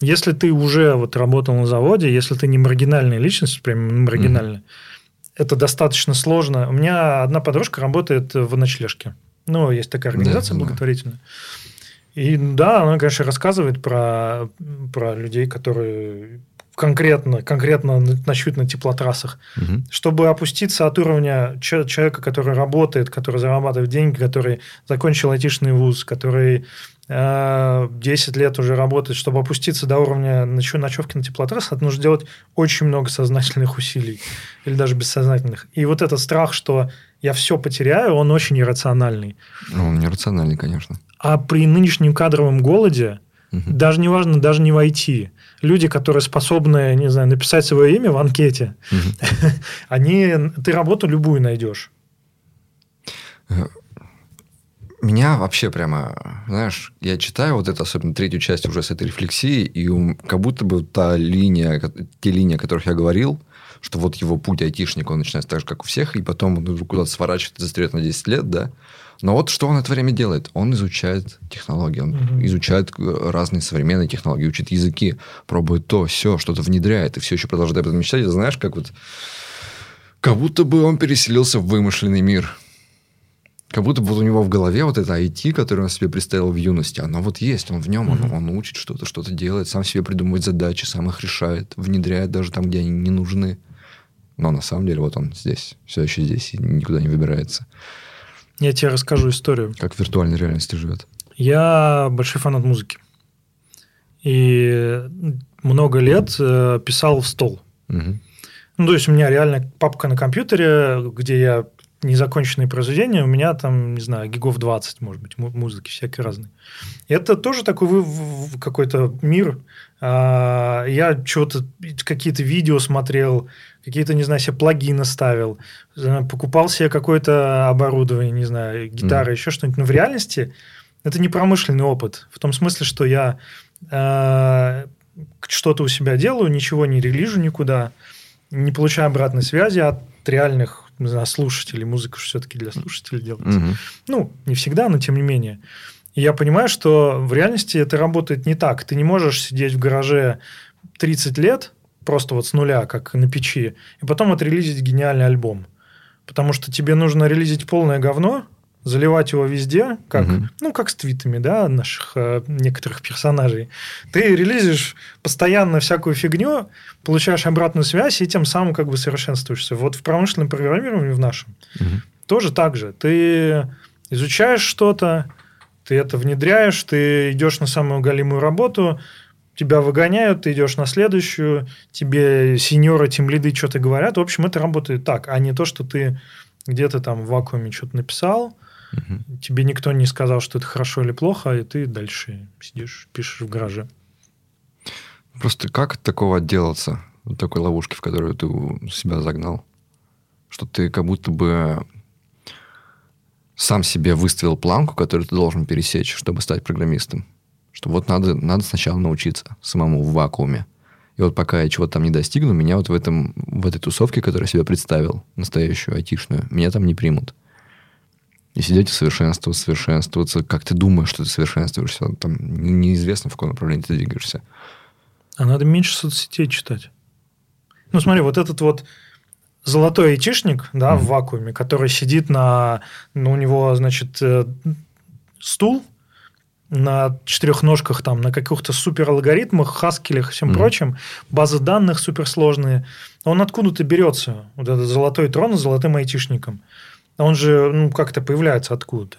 если ты уже вот работал на заводе, если ты не маргинальная личность, прям маргинальная, mm-hmm. это достаточно сложно. У меня одна подружка работает в ночлежке. Ну, есть такая организация да, благотворительная. Да. И да, она, конечно, рассказывает про, про людей, которые конкретно, конкретно ночуют на теплотрассах. Угу. Чтобы опуститься от уровня человека, который работает, который зарабатывает деньги, который закончил айтишный вуз, который э, 10 лет уже работает, чтобы опуститься до уровня ночевки на теплотрассах, это нужно делать очень много сознательных усилий. Или даже бессознательных. И вот этот страх, что я все потеряю, он очень иррациональный. Ну, он нерациональный, конечно. А при нынешнем кадровом голоде, угу. даже не важно, даже не войти, люди, которые способны, не знаю, написать свое имя в анкете, угу. они, ты работу любую найдешь. Меня вообще прямо знаешь, я читаю вот это, особенно третью часть уже с этой рефлексией, и как будто бы та линия, те линии, о которых я говорил, что вот его путь айтишника, он начинается так же, как у всех, и потом он куда-то сворачивает и застряет на 10 лет, да. Но вот что он это время делает? Он изучает технологии, он угу. изучает э, разные современные технологии, учит языки, пробует то, все, что-то внедряет, и все еще продолжает об этом мечтать. И знаешь, как вот... Как будто бы он переселился в вымышленный мир. Как будто бы вот у него в голове вот это IT, которое он себе представил в юности, оно вот есть, он в нем, mm-hmm. он, он учит что-то, что-то делает, сам себе придумывает задачи, сам их решает, внедряет даже там, где они не нужны. Но на самом деле вот он здесь, все еще здесь и никуда не выбирается. Я тебе расскажу историю. Как в виртуальной реальности живет. Я большой фанат музыки. И много лет э, писал в стол. Угу. Ну, то есть у меня реально папка на компьютере, где я незаконченные произведения, у меня там, не знаю, гигов 20, может быть, музыки всякие разные. Это тоже такой какой-то мир. А, я что-то, какие-то видео смотрел, какие-то, не знаю, себе плагины ставил, покупал себе какое-то оборудование, не знаю, гитара, mm. еще что-нибудь. Но в реальности это не промышленный опыт. В том смысле, что я э, что-то у себя делаю, ничего не релижу никуда, не получаю обратной связи от реальных знаю, слушателей. Музыка все-таки для слушателей делается. Mm-hmm. Ну, не всегда, но тем не менее. И я понимаю, что в реальности это работает не так. Ты не можешь сидеть в гараже 30 лет просто вот с нуля, как на печи, и потом отрелизить гениальный альбом. Потому что тебе нужно релизить полное говно, заливать его везде, как, угу. ну, как с твитами, да, наших э, некоторых персонажей. Ты релизишь постоянно всякую фигню, получаешь обратную связь и тем самым как бы совершенствуешься. Вот в промышленном программировании в нашем угу. тоже так же. Ты изучаешь что-то, ты это внедряешь, ты идешь на самую галимую работу, тебя выгоняют, ты идешь на следующую, тебе сеньоры, тем лиды что-то говорят. В общем, это работает так, а не то, что ты где-то там в вакууме что-то написал, угу. тебе никто не сказал, что это хорошо или плохо, и ты дальше сидишь, пишешь в гараже. Просто как от такого отделаться? Вот такой ловушки, в которую ты себя загнал? Что ты как будто бы сам себе выставил планку, которую ты должен пересечь, чтобы стать программистом. Что вот надо, надо сначала научиться самому в вакууме. И вот пока я чего-то там не достигну, меня вот в, этом, в этой тусовке, которую я себе представил, настоящую айтишную, меня там не примут. И сидеть и совершенствоваться, совершенствоваться. Как ты думаешь, что ты совершенствуешься? Там неизвестно, в каком направлении ты двигаешься. А надо меньше соцсетей читать. Ну, смотри, вот этот вот золотой айтишник, да, mm-hmm. в вакууме, который сидит на... Ну, у него, значит, э, стул, на четырех ножках, там, на каких-то супер алгоритмах, хаскелях и всем mm-hmm. прочем, базы данных суперсложные. Он откуда-то берется, вот этот золотой трон с золотым айтишником. Он же ну, как-то появляется откуда-то.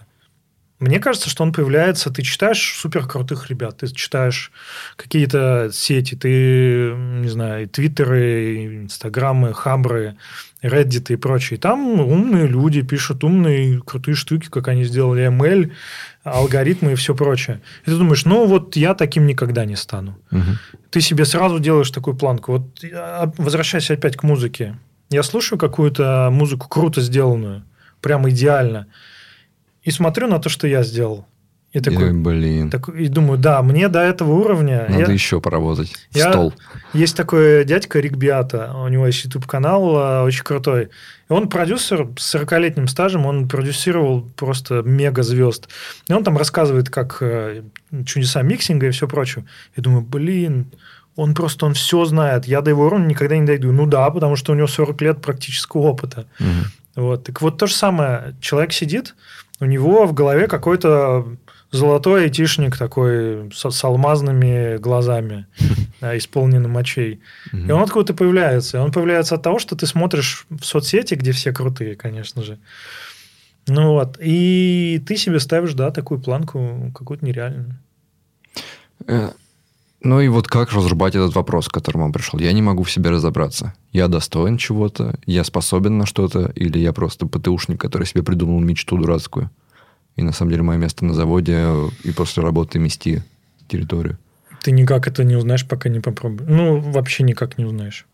Мне кажется, что он появляется, ты читаешь супер крутых ребят, ты читаешь какие-то сети, ты, не знаю, твиттеры, инстаграмы, хабры, Reddit и прочие. Там умные люди пишут умные крутые штуки, как они сделали ML, алгоритмы и все прочее. И ты думаешь, ну вот я таким никогда не стану. Угу. Ты себе сразу делаешь такую планку. Вот а, возвращаясь опять к музыке. Я слушаю какую-то музыку круто сделанную, прям идеально и смотрю на то, что я сделал. И такой, и, блин. Так, и думаю, да, мне до этого уровня... Надо я, еще поработать. Я, Стол. Есть такой дядька Рик Биата, у него есть YouTube-канал а, очень крутой. И он продюсер с 40-летним стажем, он продюсировал просто мега звезд. И он там рассказывает, как э, чудеса миксинга и все прочее. Я думаю, блин, он просто он все знает. Я до его уровня никогда не дойду. Ну да, потому что у него 40 лет практического опыта. Угу. Вот. Так вот то же самое. Человек сидит, у него в голове какой-то золотой айтишник такой с, с алмазными глазами, исполненным мочей. И он откуда-то появляется. И он появляется от того, что ты смотришь в соцсети, где все крутые, конечно же. Ну вот. И ты себе ставишь, да, такую планку какую-то нереальную. Э, ну и вот как разрубать этот вопрос, к которому он пришел? Я не могу в себе разобраться. Я достоин чего-то, я способен на что-то, или я просто ПТУшник, который себе придумал мечту дурацкую. И на самом деле мое место на заводе и после работы мести территорию. Ты никак это не узнаешь, пока не попробуешь. Ну, вообще никак не узнаешь.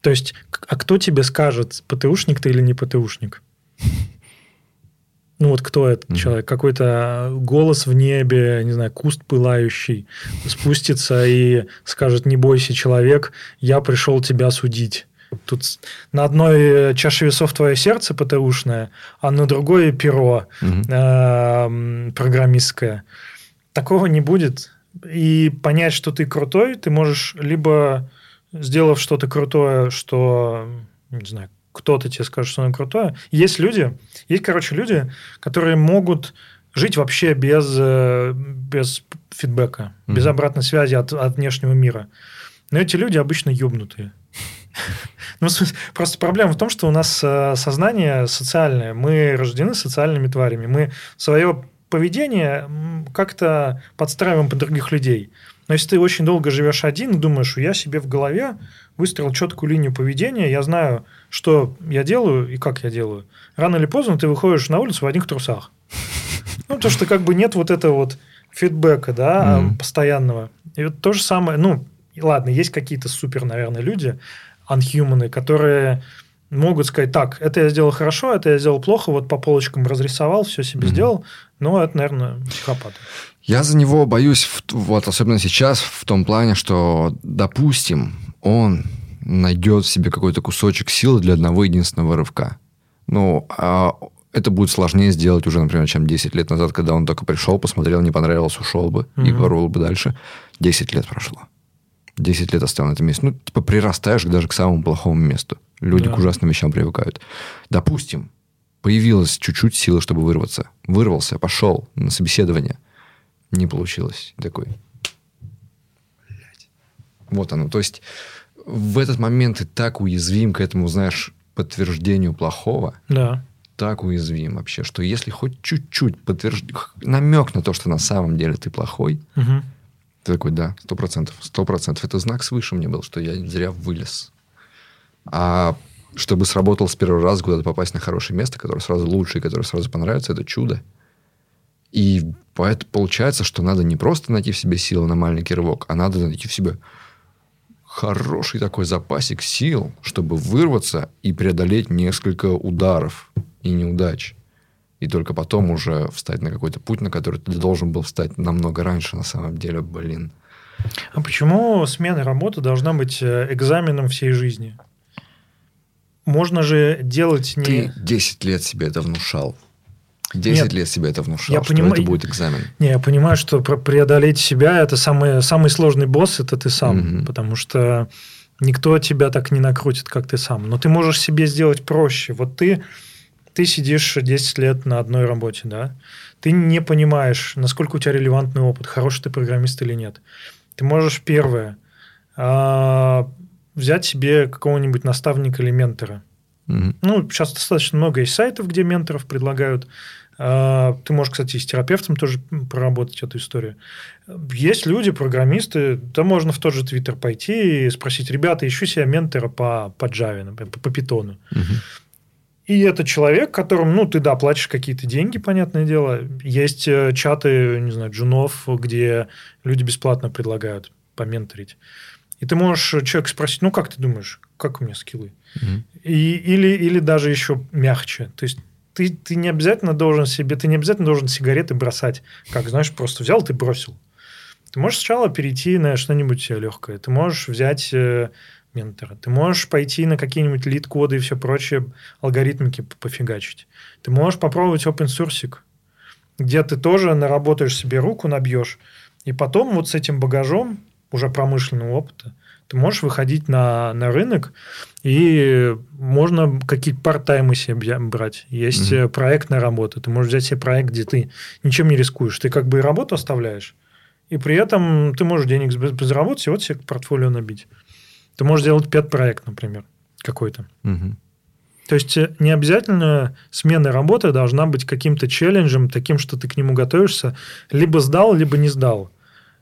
То есть, а кто тебе скажет, ПТУшник ты или не ПТУшник? Ну вот кто этот mm-hmm. человек? Какой-то голос в небе, не знаю, куст пылающий спустится и скажет, не бойся, человек, я пришел тебя судить. Тут на одной чаше весов твое сердце ПТУшное, а на другой перо mm-hmm. э, программистское. Такого не будет. И понять, что ты крутой, ты можешь либо сделав что-то крутое, что, не знаю, кто-то тебе скажет, что оно крутое. Есть люди, есть, короче, люди, которые могут жить вообще без, э, без фидбэка, mm-hmm. без обратной связи от, от внешнего мира. Но эти люди обычно ёбнутые. Ну, просто проблема в том, что у нас э, сознание социальное. Мы рождены социальными тварями. Мы свое поведение как-то подстраиваем под других людей. Но если ты очень долго живешь один и думаешь, я себе в голове выстроил четкую линию поведения, я знаю, что я делаю и как я делаю. Рано или поздно ты выходишь на улицу в одних трусах. Ну, потому что как бы нет вот этого вот фидбэка, да, mm. постоянного. И вот то же самое, ну, ладно, есть какие-то супер, наверное, люди, unhuman, которые могут сказать, так, это я сделал хорошо, это я сделал плохо, вот по полочкам разрисовал, все себе mm-hmm. сделал, но это, наверное, психопат. Я за него боюсь, вот особенно сейчас, в том плане, что, допустим, он найдет в себе какой-то кусочек силы для одного единственного рывка. Ну, а это будет сложнее сделать уже, например, чем 10 лет назад, когда он только пришел, посмотрел, не понравилось, ушел бы mm-hmm. и порвал бы дальше. 10 лет прошло. 10 лет оставил на этом месте. Ну, типа, прирастаешь даже к самому плохому месту. Люди да. к ужасным вещам привыкают. Допустим, появилась чуть-чуть силы, чтобы вырваться. Вырвался, пошел на собеседование. Не получилось. Такой. Блять. Вот оно. То есть в этот момент ты так уязвим к этому, знаешь, подтверждению плохого. Да. Так уязвим вообще, что если хоть чуть-чуть подтвержд... намек на то, что на самом деле ты плохой, угу. ты такой, да, сто процентов, сто процентов. Это знак свыше мне был, что я зря вылез. А чтобы сработал с первого раза куда-то попасть на хорошее место, которое сразу лучше и которое сразу понравится, это чудо. И поэтому получается, что надо не просто найти в себе силы на маленький рывок, а надо найти в себе хороший такой запасик сил, чтобы вырваться и преодолеть несколько ударов и неудач. И только потом уже встать на какой-то путь, на который ты должен был встать намного раньше, на самом деле, блин. А почему смена работы должна быть э, экзаменом всей жизни? Можно же делать не... Ты 10 лет себе это внушал. 10 Нет, лет себе это внушал, я что поним... это будет экзамен. Не, я понимаю, что преодолеть себя это самый, самый сложный босс, это ты сам. Угу. Потому что никто тебя так не накрутит, как ты сам. Но ты можешь себе сделать проще. Вот ты, ты сидишь 10 лет на одной работе, да? Ты не понимаешь, насколько у тебя релевантный опыт, хороший ты программист или нет. Ты можешь первое а, взять себе какого-нибудь наставника или ментора. Угу. Ну, сейчас достаточно много есть сайтов, где менторов предлагают. А, ты можешь, кстати, с терапевтом тоже проработать эту историю. Есть люди, программисты, да можно в тот же Твиттер пойти и спросить, ребята, ищу себе ментора по, по Java, например, по, по Python. Угу. И это человек, которому, ну, ты, да, платишь какие-то деньги, понятное дело. Есть э, чаты, не знаю, джунов, где люди бесплатно предлагают поменторить. И ты можешь человека спросить, ну, как ты думаешь, как у меня скиллы? Mm-hmm. И, или, или даже еще мягче. То есть ты, ты не обязательно должен себе, ты не обязательно должен сигареты бросать. Как, знаешь, просто взял, ты бросил. Ты можешь сначала перейти на что-нибудь легкое. Ты можешь взять э, ментора. Ты можешь пойти на какие-нибудь лид-коды и все прочее, алгоритмики пофигачить. Ты можешь попробовать open source, где ты тоже наработаешь себе руку, набьешь. И потом вот с этим багажом уже промышленного опыта, ты можешь выходить на, на рынок, и можно какие-то парт-таймы себе брать. Есть mm-hmm. проектная работа. Ты можешь взять себе проект, где ты ничем не рискуешь. Ты как бы и работу оставляешь, и при этом ты можешь денег безработать, и вот себе портфолио набить. Ты можешь сделать пет-проект, например, какой-то. Mm-hmm. То есть э, не обязательно смена работы должна быть каким-то челленджем, таким, что ты к нему готовишься, либо сдал, либо не сдал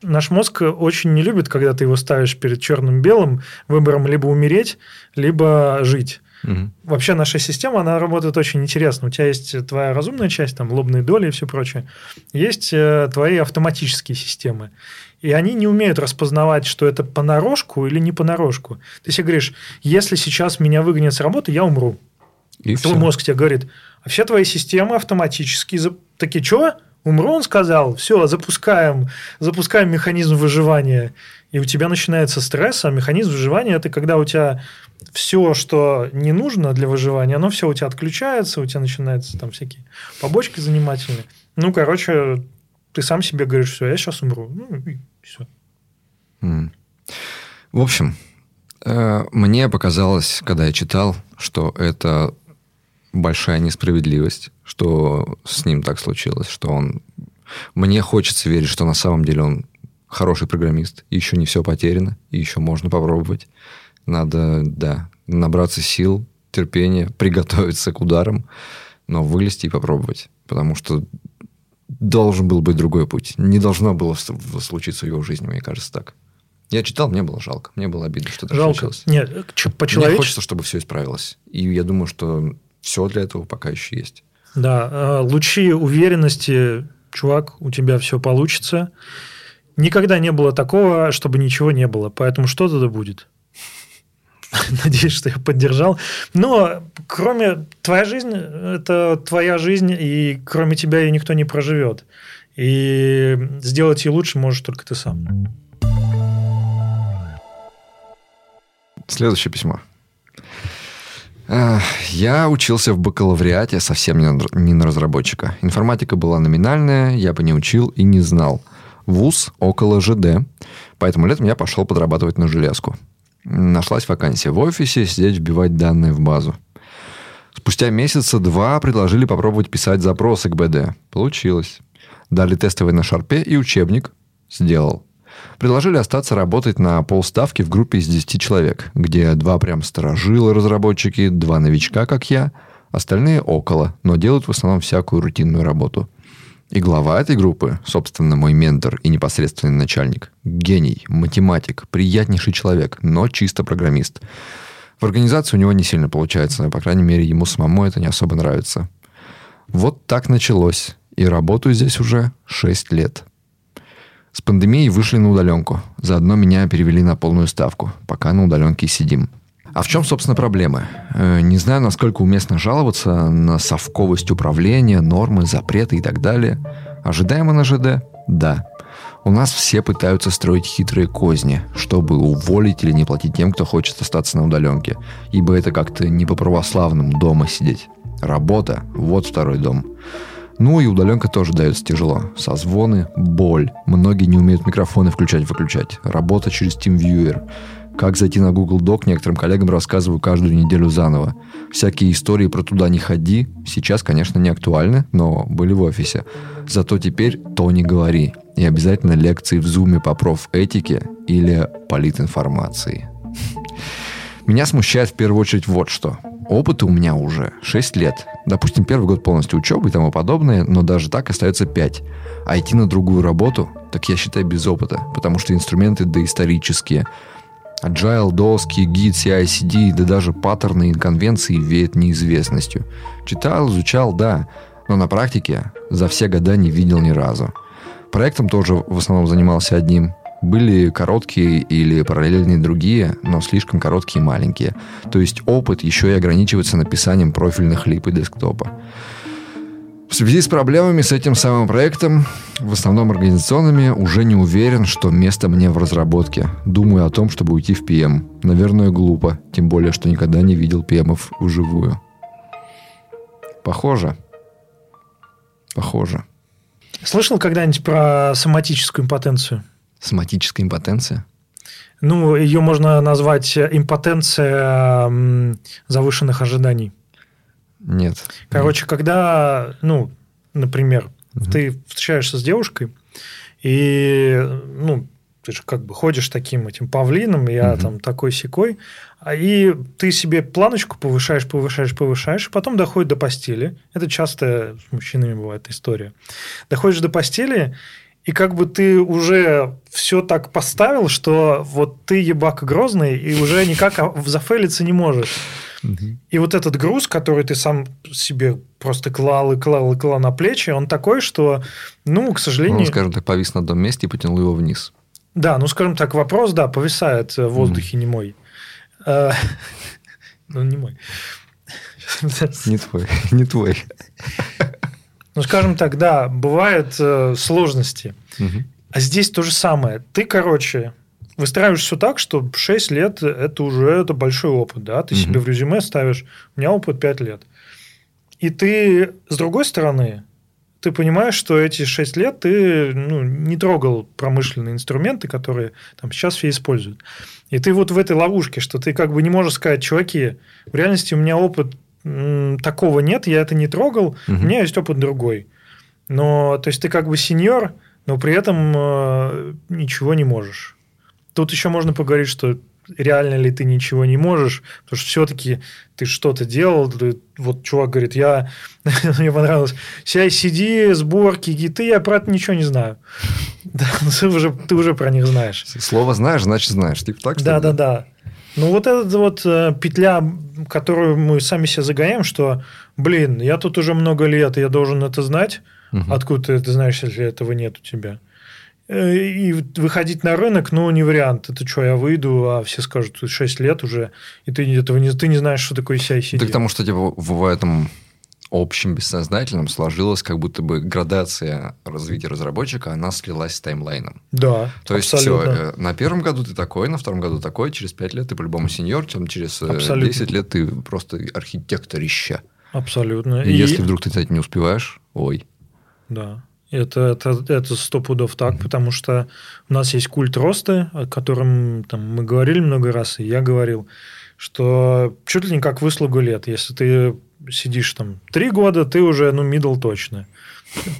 наш мозг очень не любит, когда ты его ставишь перед черным-белым выбором либо умереть, либо жить. Угу. Вообще наша система, она работает очень интересно. У тебя есть твоя разумная часть, там лобные доли и все прочее. Есть э, твои автоматические системы. И они не умеют распознавать, что это понарошку или не понарошку. Ты себе говоришь, если сейчас меня выгонят с работы, я умру. И Твой все. мозг тебе говорит, а все твои системы автоматически такие, что? Умру, он сказал, все, запускаем, запускаем механизм выживания. И у тебя начинается стресс, а механизм выживания – это когда у тебя все, что не нужно для выживания, оно все у тебя отключается, у тебя начинаются там всякие побочки занимательные. Ну, короче, ты сам себе говоришь, все, я сейчас умру. Ну, и все. В общем, э, мне показалось, когда я читал, что это большая несправедливость, что с ним так случилось, что он... Мне хочется верить, что на самом деле он хороший программист, еще не все потеряно, и еще можно попробовать. Надо, да, набраться сил, терпения, приготовиться к ударам, но вылезти и попробовать. Потому что должен был быть другой путь. Не должно было случиться в его жизни, мне кажется, так. Я читал, мне было жалко. Мне было обидно, что жалко. случилось. Нет, по-человечески... Мне хочется, чтобы все исправилось. И я думаю, что все для этого пока еще есть. Да, э, лучи уверенности, чувак, у тебя все получится. Никогда не было такого, чтобы ничего не было. Поэтому что-то да будет. Надеюсь, что я поддержал. Но кроме твоя жизнь, это твоя жизнь, и кроме тебя ее никто не проживет. И сделать ее лучше можешь только ты сам. Следующее письмо. Я учился в бакалавриате совсем не на разработчика. Информатика была номинальная, я бы не учил и не знал. Вуз около ЖД, поэтому летом я пошел подрабатывать на железку. Нашлась вакансия в офисе, сидеть вбивать данные в базу. Спустя месяца два предложили попробовать писать запросы к БД. Получилось. Дали тестовый на шарпе и учебник. Сделал. Предложили остаться работать на полставки в группе из 10 человек, где два прям сторожилы разработчики, два новичка, как я, остальные около, но делают в основном всякую рутинную работу. И глава этой группы, собственно, мой ментор и непосредственный начальник, гений, математик, приятнейший человек, но чисто программист. В организации у него не сильно получается, но, по крайней мере, ему самому это не особо нравится. Вот так началось. И работаю здесь уже 6 лет. С пандемией вышли на удаленку. Заодно меня перевели на полную ставку. Пока на удаленке сидим. А в чем, собственно, проблемы? Э, не знаю, насколько уместно жаловаться на совковость управления, нормы, запреты и так далее. Ожидаемо на ЖД? Да. У нас все пытаются строить хитрые козни, чтобы уволить или не платить тем, кто хочет остаться на удаленке. Ибо это как-то не по-православному дома сидеть. Работа – вот второй дом. Ну и удаленка тоже дается тяжело. Созвоны – боль. Многие не умеют микрофоны включать-выключать. Работа через TeamViewer. Как зайти на Google Doc, некоторым коллегам рассказываю каждую неделю заново. Всякие истории про туда не ходи сейчас, конечно, не актуальны, но были в офисе. Зато теперь то не говори. И обязательно лекции в зуме по профэтике или политинформации. Меня смущает в первую очередь вот что. Опыта у меня уже 6 лет. Допустим, первый год полностью учебы и тому подобное, но даже так остается 5. А идти на другую работу, так я считаю без опыта, потому что инструменты доисторические. Agile, доски, гид, CI-CD, да даже паттерны и конвенции веют неизвестностью. Читал, изучал, да, но на практике за все года не видел ни разу. Проектом тоже в основном занимался одним, были короткие или параллельные другие, но слишком короткие и маленькие. То есть опыт еще и ограничивается написанием профильных лип и десктопа. В связи с проблемами с этим самым проектом, в основном организационными, уже не уверен, что место мне в разработке. Думаю о том, чтобы уйти в PM. Наверное, глупо, тем более, что никогда не видел ПМов вживую. Похоже. Похоже. Слышал когда-нибудь про соматическую импотенцию? Соматическая импотенция? Ну, ее можно назвать импотенция завышенных ожиданий. Нет. Короче, нет. когда, ну, например, угу. ты встречаешься с девушкой, и, ну, ты же как бы ходишь таким этим павлином, я угу. там такой секой, а и ты себе планочку повышаешь, повышаешь, повышаешь, и потом доходит до постели. Это часто с мужчинами бывает история. Доходишь до постели, и как бы ты уже все так поставил, что вот ты ебака грозный, и уже никак зафейлиться не можешь. И вот этот груз, который ты сам себе просто клал и клал и клал на плечи, он такой, что, ну, к сожалению... Он, скажем так, повис на одном месте и потянул его вниз. Да, ну, скажем так, вопрос, да, повисает в воздухе, не мой. Э, ну, не мой. Не твой, не твой. Ну, скажем так, да, бывают э, сложности. А здесь то же самое. Ты, короче, выстраиваешь все так, что 6 лет – это уже это большой опыт. Да? Ты себе в резюме ставишь, у меня опыт 5 лет. И ты, с другой стороны, ты понимаешь, что эти 6 лет ты ну, не трогал промышленные инструменты, которые там сейчас все используют. И ты вот в этой ловушке, что ты как бы не можешь сказать, чуваки, в реальности у меня опыт такого нет, я это не трогал, угу. у меня есть опыт другой. Но, то есть, ты как бы сеньор, но при этом э, ничего не можешь. Тут еще можно поговорить, что реально ли ты ничего не можешь, потому что все-таки ты что-то делал. Ты, вот чувак говорит, я мне понравилось, CI-CD, сборки, гиты, я про это ничего не знаю. Да, ну, ты, уже, ты уже про них знаешь. Слово знаешь, значит знаешь. Типа так, да, да, да. Ну, вот эта вот э, петля, которую мы сами себе загоняем, что, блин, я тут уже много лет, я должен это знать. Угу. Откуда ты это знаешь, если этого нет у тебя? Э, и выходить на рынок, ну, не вариант. Это что, я выйду, а все скажут, 6 лет уже, и ты этого не, ты не знаешь, что такое CI-CD. Так потому что типа, в этом общем бессознательном сложилась как будто бы градация развития разработчика, она слилась с таймлайном. Да, То есть все, э, на первом году ты такой, на втором году такой, через 5 лет ты по-любому сеньор, там, через э, абсолютно. 10 лет ты просто архитекторища. Абсолютно. И, и если вдруг ты это не успеваешь, ой. Да. Это, это, это сто пудов так, потому что у нас есть культ роста, о котором там, мы говорили много раз, и я говорил, что чуть ли не как выслугу лет. Если ты сидишь там три года, ты уже, ну, middle точно.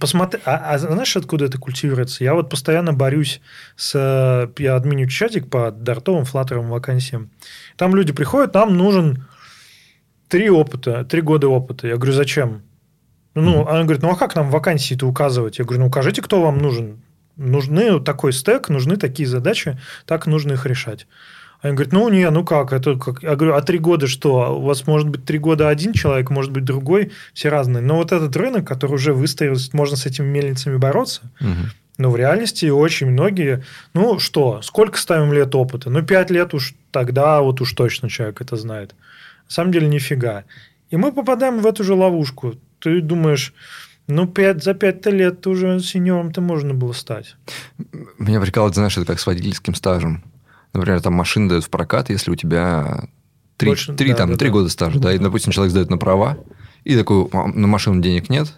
Посмотри, а, а знаешь, откуда это культивируется? Я вот постоянно борюсь с... Я админю чатик по дартовым, флаттеровым вакансиям. Там люди приходят, нам нужен три опыта, три года опыта. Я говорю, зачем? Ну, mm-hmm. она говорит, ну а как нам вакансии-то указывать? Я говорю, ну укажите, кто вам нужен. Нужны такой стек, нужны такие задачи, так нужно их решать. Они говорят, ну не, ну как, это как? Я говорю, а три года что? У вас может быть три года один человек, может быть другой, все разные. Но вот этот рынок, который уже выстоялся, можно с этими мельницами бороться. Угу. Но в реальности очень многие, ну что, сколько ставим лет опыта? Ну, пять лет уж тогда вот уж точно человек это знает. На самом деле нифига. И мы попадаем в эту же ловушку ты думаешь, ну, 5, за 5 лет ты уже сеньором-то можно было стать. Меня прикалывает, знаешь, это как с водительским стажем. Например, там машины дают в прокат, если у тебя 3, Больше, 3, да, там, да, 3 да. года стажа, да, и, допустим, человек сдает на права, и такой, на машину денег нет,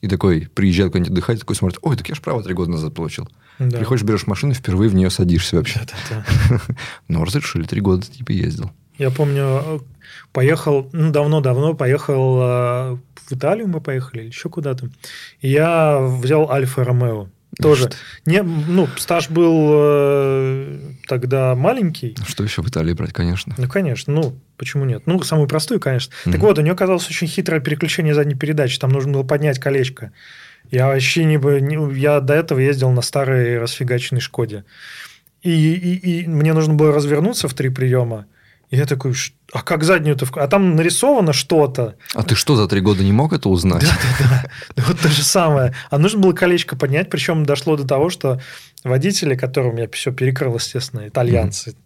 и такой приезжает куда-нибудь отдыхать, такой смотрит, ой, так я же право три года назад получил. Да. Приходишь, берешь машину, впервые в нее садишься вообще. Да, да, да. Ну, разрешили, три года типа ездил. Я помню, поехал, ну, давно-давно поехал э, в Италию мы поехали или еще куда-то. И я взял Альфа Ромео. Тоже. Не, ну, стаж был э, тогда маленький. Что еще в Италии брать, конечно? Ну, конечно. Ну, почему нет? Ну, самую простую, конечно. Mm-hmm. Так вот, у нее оказалось очень хитрое переключение задней передачи. Там нужно было поднять колечко. Я вообще не бы... Я до этого ездил на старой расфигаченной Шкоде. И, и, и мне нужно было развернуться в три приема. Я такой, а как заднюю-то? А там нарисовано что-то. А ты что, за три года не мог это узнать? Да, да, да. Вот то же самое. А нужно было колечко поднять, причем дошло до того, что водители, которым я все перекрыл, естественно, итальянцы,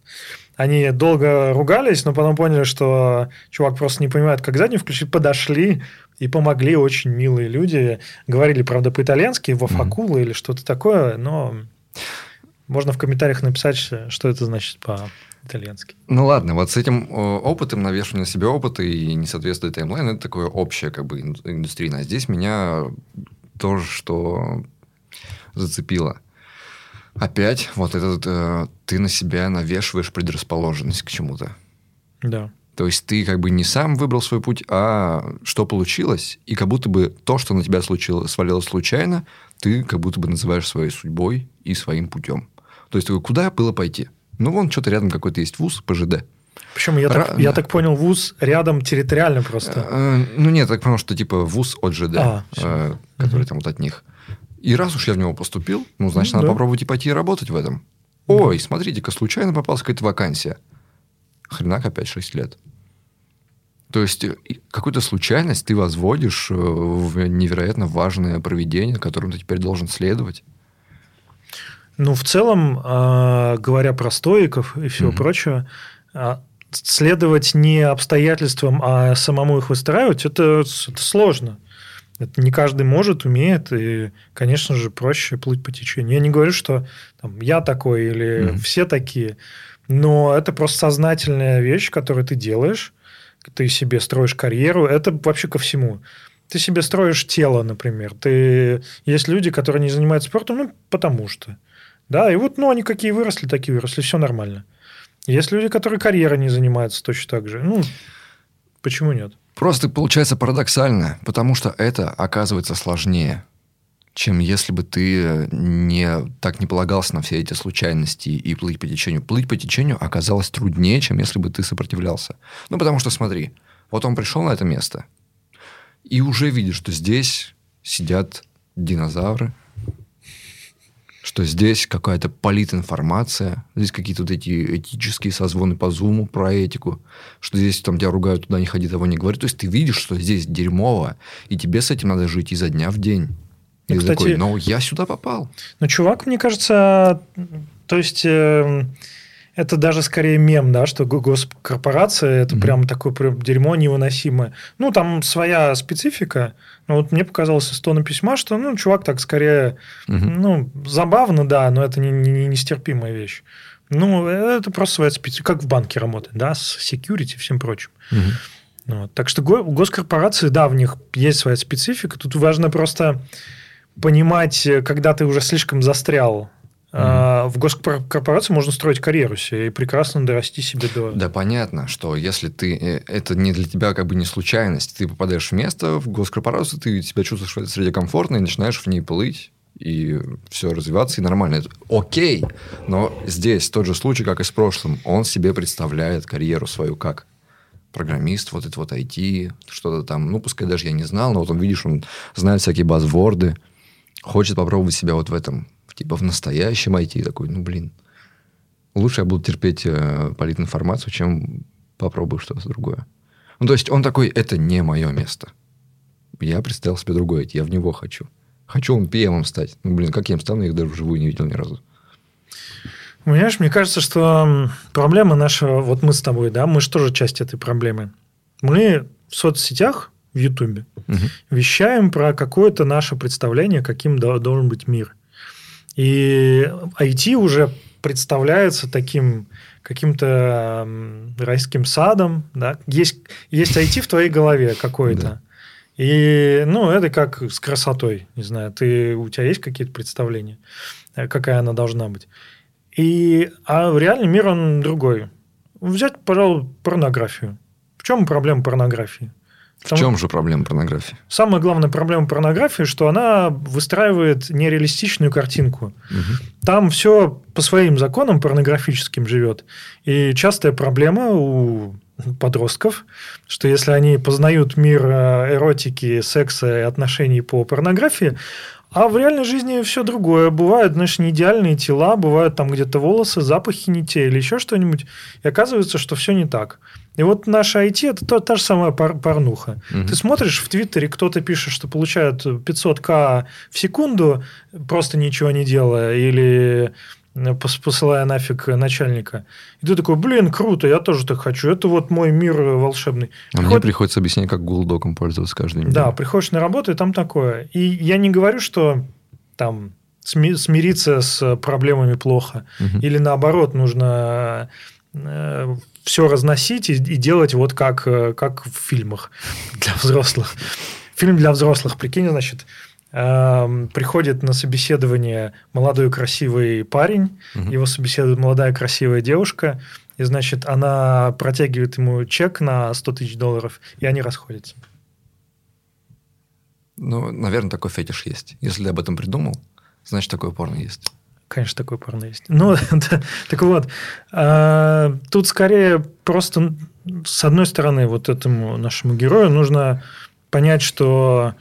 они долго ругались, но потом поняли, что чувак просто не понимает, как заднюю включить, подошли и помогли очень милые люди. Говорили, правда, по-итальянски, во mm-hmm. или что-то такое, но можно в комментариях написать, что это значит по итальянский. Ну ладно, вот с этим опытом, навешиванием на себя опыта и не соответствует таймлайн, это такое общее как бы индустрийное. А здесь меня тоже что зацепило. Опять вот этот э, ты на себя навешиваешь предрасположенность к чему-то. Да. То есть ты как бы не сам выбрал свой путь, а что получилось, и как будто бы то, что на тебя случилось, свалилось случайно, ты как будто бы называешь своей судьбой и своим путем. То есть куда было пойти? Ну, вон что-то рядом какой-то есть вуз, ПЖД. Причем я, Ра... так, я так понял, вуз рядом территориально просто. Э, ну, нет, так понял, что типа вуз от ЖД, а, э, который угу. там вот от них. И раз уж я в него поступил, ну, значит, ну, надо да. попробовать и пойти работать в этом. Ой, да. смотрите-ка, случайно попалась какая-то вакансия. Хренак опять 6 лет. То есть, э, какую-то случайность ты возводишь в невероятно важное проведение, которому ты теперь должен следовать. Ну, в целом, а, говоря про стоиков и всего mm-hmm. прочего, а, следовать не обстоятельствам, а самому их выстраивать, это, это сложно. Это не каждый может, умеет, и, конечно же, проще плыть по течению. Я не говорю, что там, я такой или mm-hmm. все такие, но это просто сознательная вещь, которую ты делаешь, ты себе строишь карьеру, это вообще ко всему. Ты себе строишь тело, например. Ты... Есть люди, которые не занимаются спортом, ну, потому что. Да, и вот, ну, они какие выросли, такие выросли, все нормально. Есть люди, которые карьерой не занимаются точно так же. Ну, почему нет? Просто получается парадоксально, потому что это оказывается сложнее, чем если бы ты не так не полагался на все эти случайности и плыть по течению. Плыть по течению оказалось труднее, чем если бы ты сопротивлялся. Ну, потому что смотри, вот он пришел на это место, и уже видишь, что здесь сидят динозавры, что здесь какая-то политинформация, здесь какие-то вот эти этические созвоны по зуму про этику, что здесь там тебя ругают, туда не ходи, того не говори. То есть ты видишь, что здесь дерьмово, и тебе с этим надо жить изо дня в день. И, и кстати, такой, но я сюда попал. Ну, чувак, мне кажется, то есть... Э, это даже скорее мем, да, что госкорпорация это mm-hmm. прям такое прям дерьмо невыносимое. Ну, там своя специфика. Но вот мне показалось из тона письма, что, ну, чувак так скорее, mm-hmm. ну, забавно, да, но это не, не, нестерпимая вещь. Ну, это просто своя специфика, как в банке работает, да, с security и всем прочим. Mm-hmm. Вот. Так что госкорпорации, да, в них есть своя специфика. Тут важно просто понимать, когда ты уже слишком застрял Mm-hmm. В госкорпорации можно строить карьеру себе и прекрасно дорасти себе до... Да, понятно, что если ты... Э, это не для тебя как бы не случайность. Ты попадаешь в место, в госкорпорацию, ты себя чувствуешь в этой среде комфортно и начинаешь в ней плыть и все развиваться, и нормально. Это окей, но здесь тот же случай, как и с прошлым. Он себе представляет карьеру свою как программист, вот это вот IT, что-то там, ну, пускай даже я не знал, но вот он, видишь, он знает всякие базворды, хочет попробовать себя вот в этом типа в настоящем IT такой, ну, блин, лучше я буду терпеть э, политинформацию, чем попробую что-то другое. Ну, то есть он такой, это не мое место. Я представил себе другое, я в него хочу. Хочу он PM стать. Ну, блин, как я им стану, я их даже вживую не видел ни разу. Понимаешь, мне кажется, что проблема нашего, вот мы с тобой, да, мы же тоже часть этой проблемы. Мы в соцсетях, в Ютубе, угу. вещаем про какое-то наше представление, каким должен быть мир. И IT уже представляется таким каким-то райским садом. Да? Есть, есть IT в твоей голове какой-то. Да. И, ну, это как с красотой, не знаю, ты, у тебя есть какие-то представления, э, какая она должна быть. И, а реальный мир, он другой. Взять, пожалуй, порнографию. В чем проблема порнографии? В чем же проблема порнографии? Самая главная проблема порнографии, что она выстраивает нереалистичную картинку. Угу. Там все по своим законам порнографическим живет. И частая проблема у подростков, что если они познают мир э, эротики, секса и отношений по порнографии, а в реальной жизни все другое. Бывают, знаешь, не идеальные тела, бывают там где-то волосы, запахи не те или еще что-нибудь. И оказывается, что все не так. И вот наша IT – это та, та же самая пор порнуха. Угу. Ты смотришь в Твиттере, кто-то пишет, что получает 500к в секунду, просто ничего не делая, или посылая нафиг начальника. И ты такой, блин, круто, я тоже так хочу. Это вот мой мир волшебный. А Приход... мне приходится объяснять, как Google Доком пользоваться каждый день. Да, приходишь на работу, и там такое. И я не говорю, что там смириться с проблемами плохо. Угу. Или наоборот, нужно э, все разносить и, и делать вот как, э, как в фильмах для взрослых. Фильм для взрослых, прикинь, значит, приходит на собеседование молодой красивый парень, угу. его собеседует молодая красивая девушка, и, значит, она протягивает ему чек на 100 тысяч долларов, и они расходятся. Ну, наверное, такой фетиш есть. Если ты об этом придумал, значит, такое порно есть. Конечно, такое порно есть. Ну, так вот, а, тут скорее просто, с одной стороны, вот этому нашему герою нужно понять, что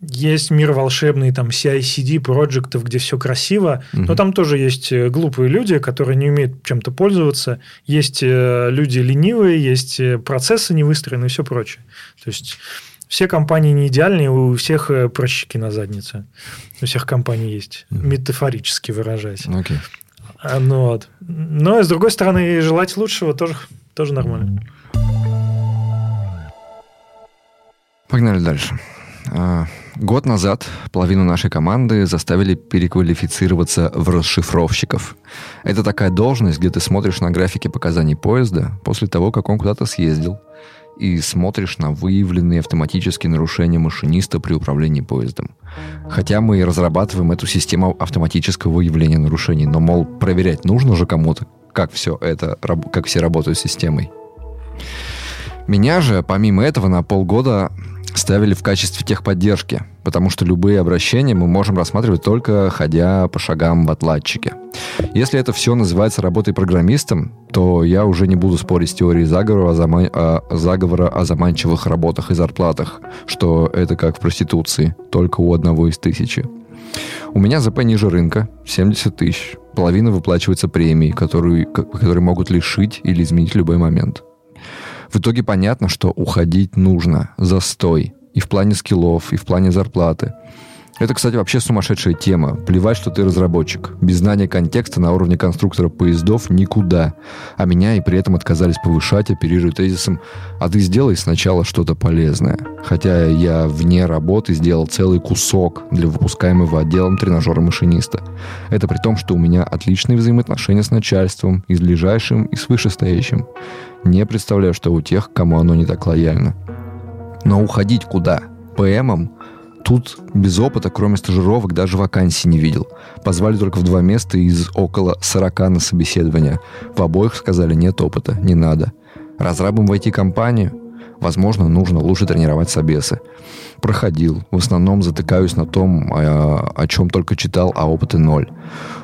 есть мир волшебный, там, CI-CD проектов, где все красиво, угу. но там тоже есть э, глупые люди, которые не умеют чем-то пользоваться, есть э, люди ленивые, есть э, процессы не выстроены и все прочее. То есть все компании не идеальные, у всех прыщики на заднице. У всех компаний есть, метафорически выражаясь. Okay. А, ну, вот. Но, с другой стороны, желать лучшего тоже тоже нормально. Погнали дальше. А, год назад половину нашей команды заставили переквалифицироваться в расшифровщиков. Это такая должность, где ты смотришь на графики показаний поезда после того, как он куда-то съездил, и смотришь на выявленные автоматические нарушения машиниста при управлении поездом. Хотя мы и разрабатываем эту систему автоматического выявления нарушений, но, мол, проверять нужно же кому-то, как все это, как все работают с системой. Меня же, помимо этого, на полгода ставили в качестве техподдержки, потому что любые обращения мы можем рассматривать только ходя по шагам в отладчике. Если это все называется работой программистом, то я уже не буду спорить с теорией заговора о, зама... о... заговора о заманчивых работах и зарплатах, что это как в проституции, только у одного из тысячи. У меня ЗП ниже рынка, 70 тысяч. Половина выплачивается премией, которую, которые могут лишить или изменить в любой момент. В итоге понятно, что уходить нужно. Застой. И в плане скиллов, и в плане зарплаты. Это, кстати, вообще сумасшедшая тема. Плевать, что ты разработчик. Без знания контекста на уровне конструктора поездов никуда. А меня и при этом отказались повышать, оперируя тезисом «А ты сделай сначала что-то полезное». Хотя я вне работы сделал целый кусок для выпускаемого отделом тренажера машиниста. Это при том, что у меня отличные взаимоотношения с начальством, и с ближайшим, и с вышестоящим. Не представляю, что у тех, кому оно не так лояльно. Но уходить куда? ПМом? Тут без опыта, кроме стажировок, даже вакансий не видел. Позвали только в два места из около 40 на собеседование. В обоих сказали, нет опыта, не надо. Разрабом в IT-компанию? Возможно, нужно лучше тренировать собесы. Проходил. В основном затыкаюсь на том, о, о чем только читал, а опыта ноль.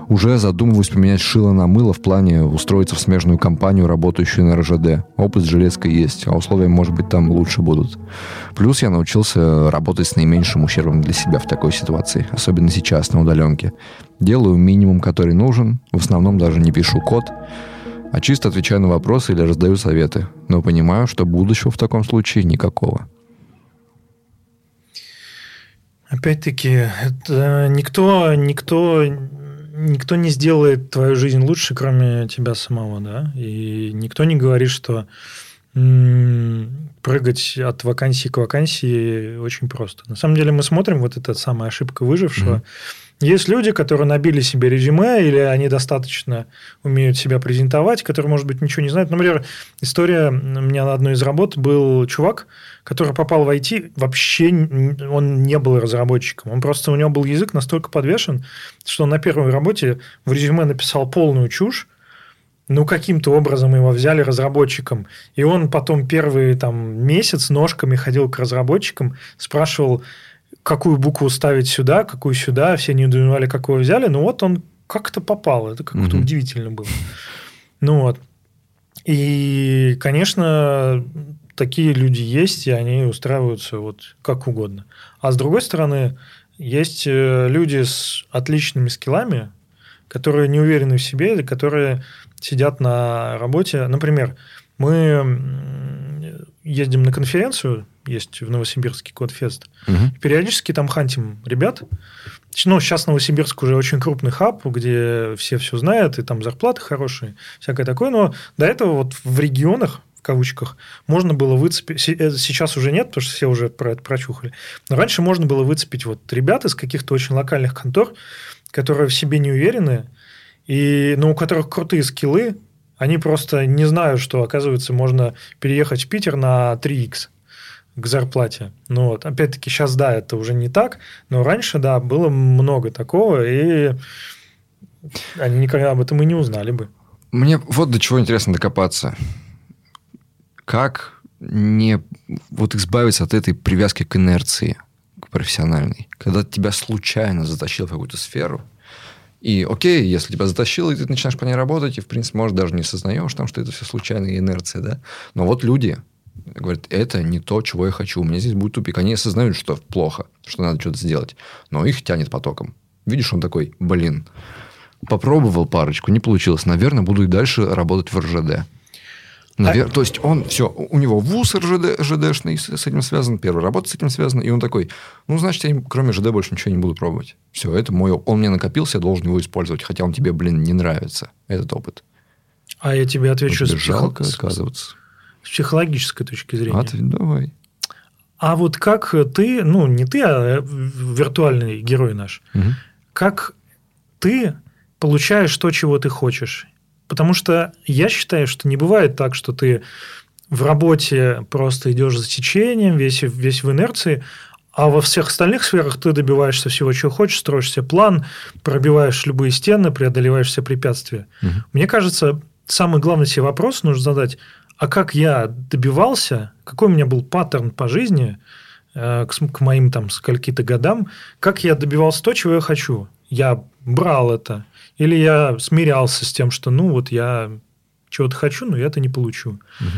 Уже задумываюсь поменять шило на мыло в плане устроиться в смежную компанию, работающую на РЖД. Опыт с железкой есть, а условия, может быть, там лучше будут. Плюс я научился работать с наименьшим ущербом для себя в такой ситуации, особенно сейчас, на удаленке. Делаю минимум, который нужен, в основном даже не пишу код, а чисто отвечаю на вопросы или раздаю советы, но понимаю, что будущего в таком случае никакого. Опять-таки, это никто, никто никто не сделает твою жизнь лучше, кроме тебя самого, да, и никто не говорит, что прыгать от вакансии к вакансии очень просто. На самом деле мы смотрим вот эта самая ошибка выжившего. Mm-hmm есть люди, которые набили себе резюме, или они достаточно умеют себя презентовать, которые, может быть, ничего не знают. Например, история, у меня на одной из работ был чувак, который попал в IT, вообще он не был разработчиком. Он просто, у него был язык настолько подвешен, что он на первой работе в резюме написал полную чушь, ну, каким-то образом его взяли разработчиком. И он потом первый там, месяц ножками ходил к разработчикам, спрашивал, какую букву ставить сюда, какую сюда, все не удумали, какую взяли, но вот он как-то попал, это как-то угу. удивительно было. Ну вот. И, конечно, такие люди есть, и они устраиваются вот как угодно. А с другой стороны, есть э, люди с отличными скиллами, которые не уверены в себе, которые сидят на работе. Например, мы ездим на конференцию есть в Новосибирске Кодфест. Угу. Периодически там хантим ребят. Ну, сейчас Новосибирск уже очень крупный хаб, где все все знают, и там зарплаты хорошие, всякое такое. Но до этого вот в регионах, в кавычках, можно было выцепить... Э, сейчас уже нет, потому что все уже про это прочухали. Но раньше можно было выцепить вот ребят из каких-то очень локальных контор, которые в себе не уверены, и, но у которых крутые скиллы, они просто не знают, что, оказывается, можно переехать в Питер на 3х к зарплате. Ну вот, опять-таки, сейчас, да, это уже не так, но раньше, да, было много такого, и они никогда об этом и не узнали бы. Мне вот до чего интересно докопаться. Как не вот избавиться от этой привязки к инерции, к профессиональной, когда тебя случайно затащил в какую-то сферу, и окей, если тебя затащило, и ты начинаешь по ней работать, и, в принципе, может, даже не сознаешь там, что это все случайная инерция, да? Но вот люди, говорят, это не то, чего я хочу, у меня здесь будет тупик. Они осознают, что плохо, что надо что-то сделать, но их тянет потоком. Видишь, он такой, блин, попробовал парочку, не получилось, наверное, буду и дальше работать в РЖД. Навер... А... То есть он все, у него вуз РЖД, РЖДшный с этим связан, первая работа с этим связана, и он такой, ну, значит, я кроме ЖД больше ничего не буду пробовать. Все, это мой Он мне накопился, я должен его использовать, хотя он тебе, блин, не нравится, этот опыт. А я тебе отвечу Тебе с, жалко психо- отказываться. с психологической точки зрения. Ты давай. А вот как ты, ну не ты, а виртуальный герой наш, Мгм. как ты получаешь то, чего ты хочешь? Потому что я считаю, что не бывает так, что ты в работе просто идешь за течением, весь, весь в инерции, а во всех остальных сферах ты добиваешься всего, чего хочешь, строишь себе план, пробиваешь любые стены, преодолеваешь все препятствия. Мгм. Мне кажется, самый главный себе вопрос нужно задать, а как я добивался, какой у меня был паттерн по жизни э, к, к моим там скольки-то годам, как я добивался то, чего я хочу. Я брал это, или я смирялся с тем, что ну вот я чего-то хочу, но я это не получу. Мгм.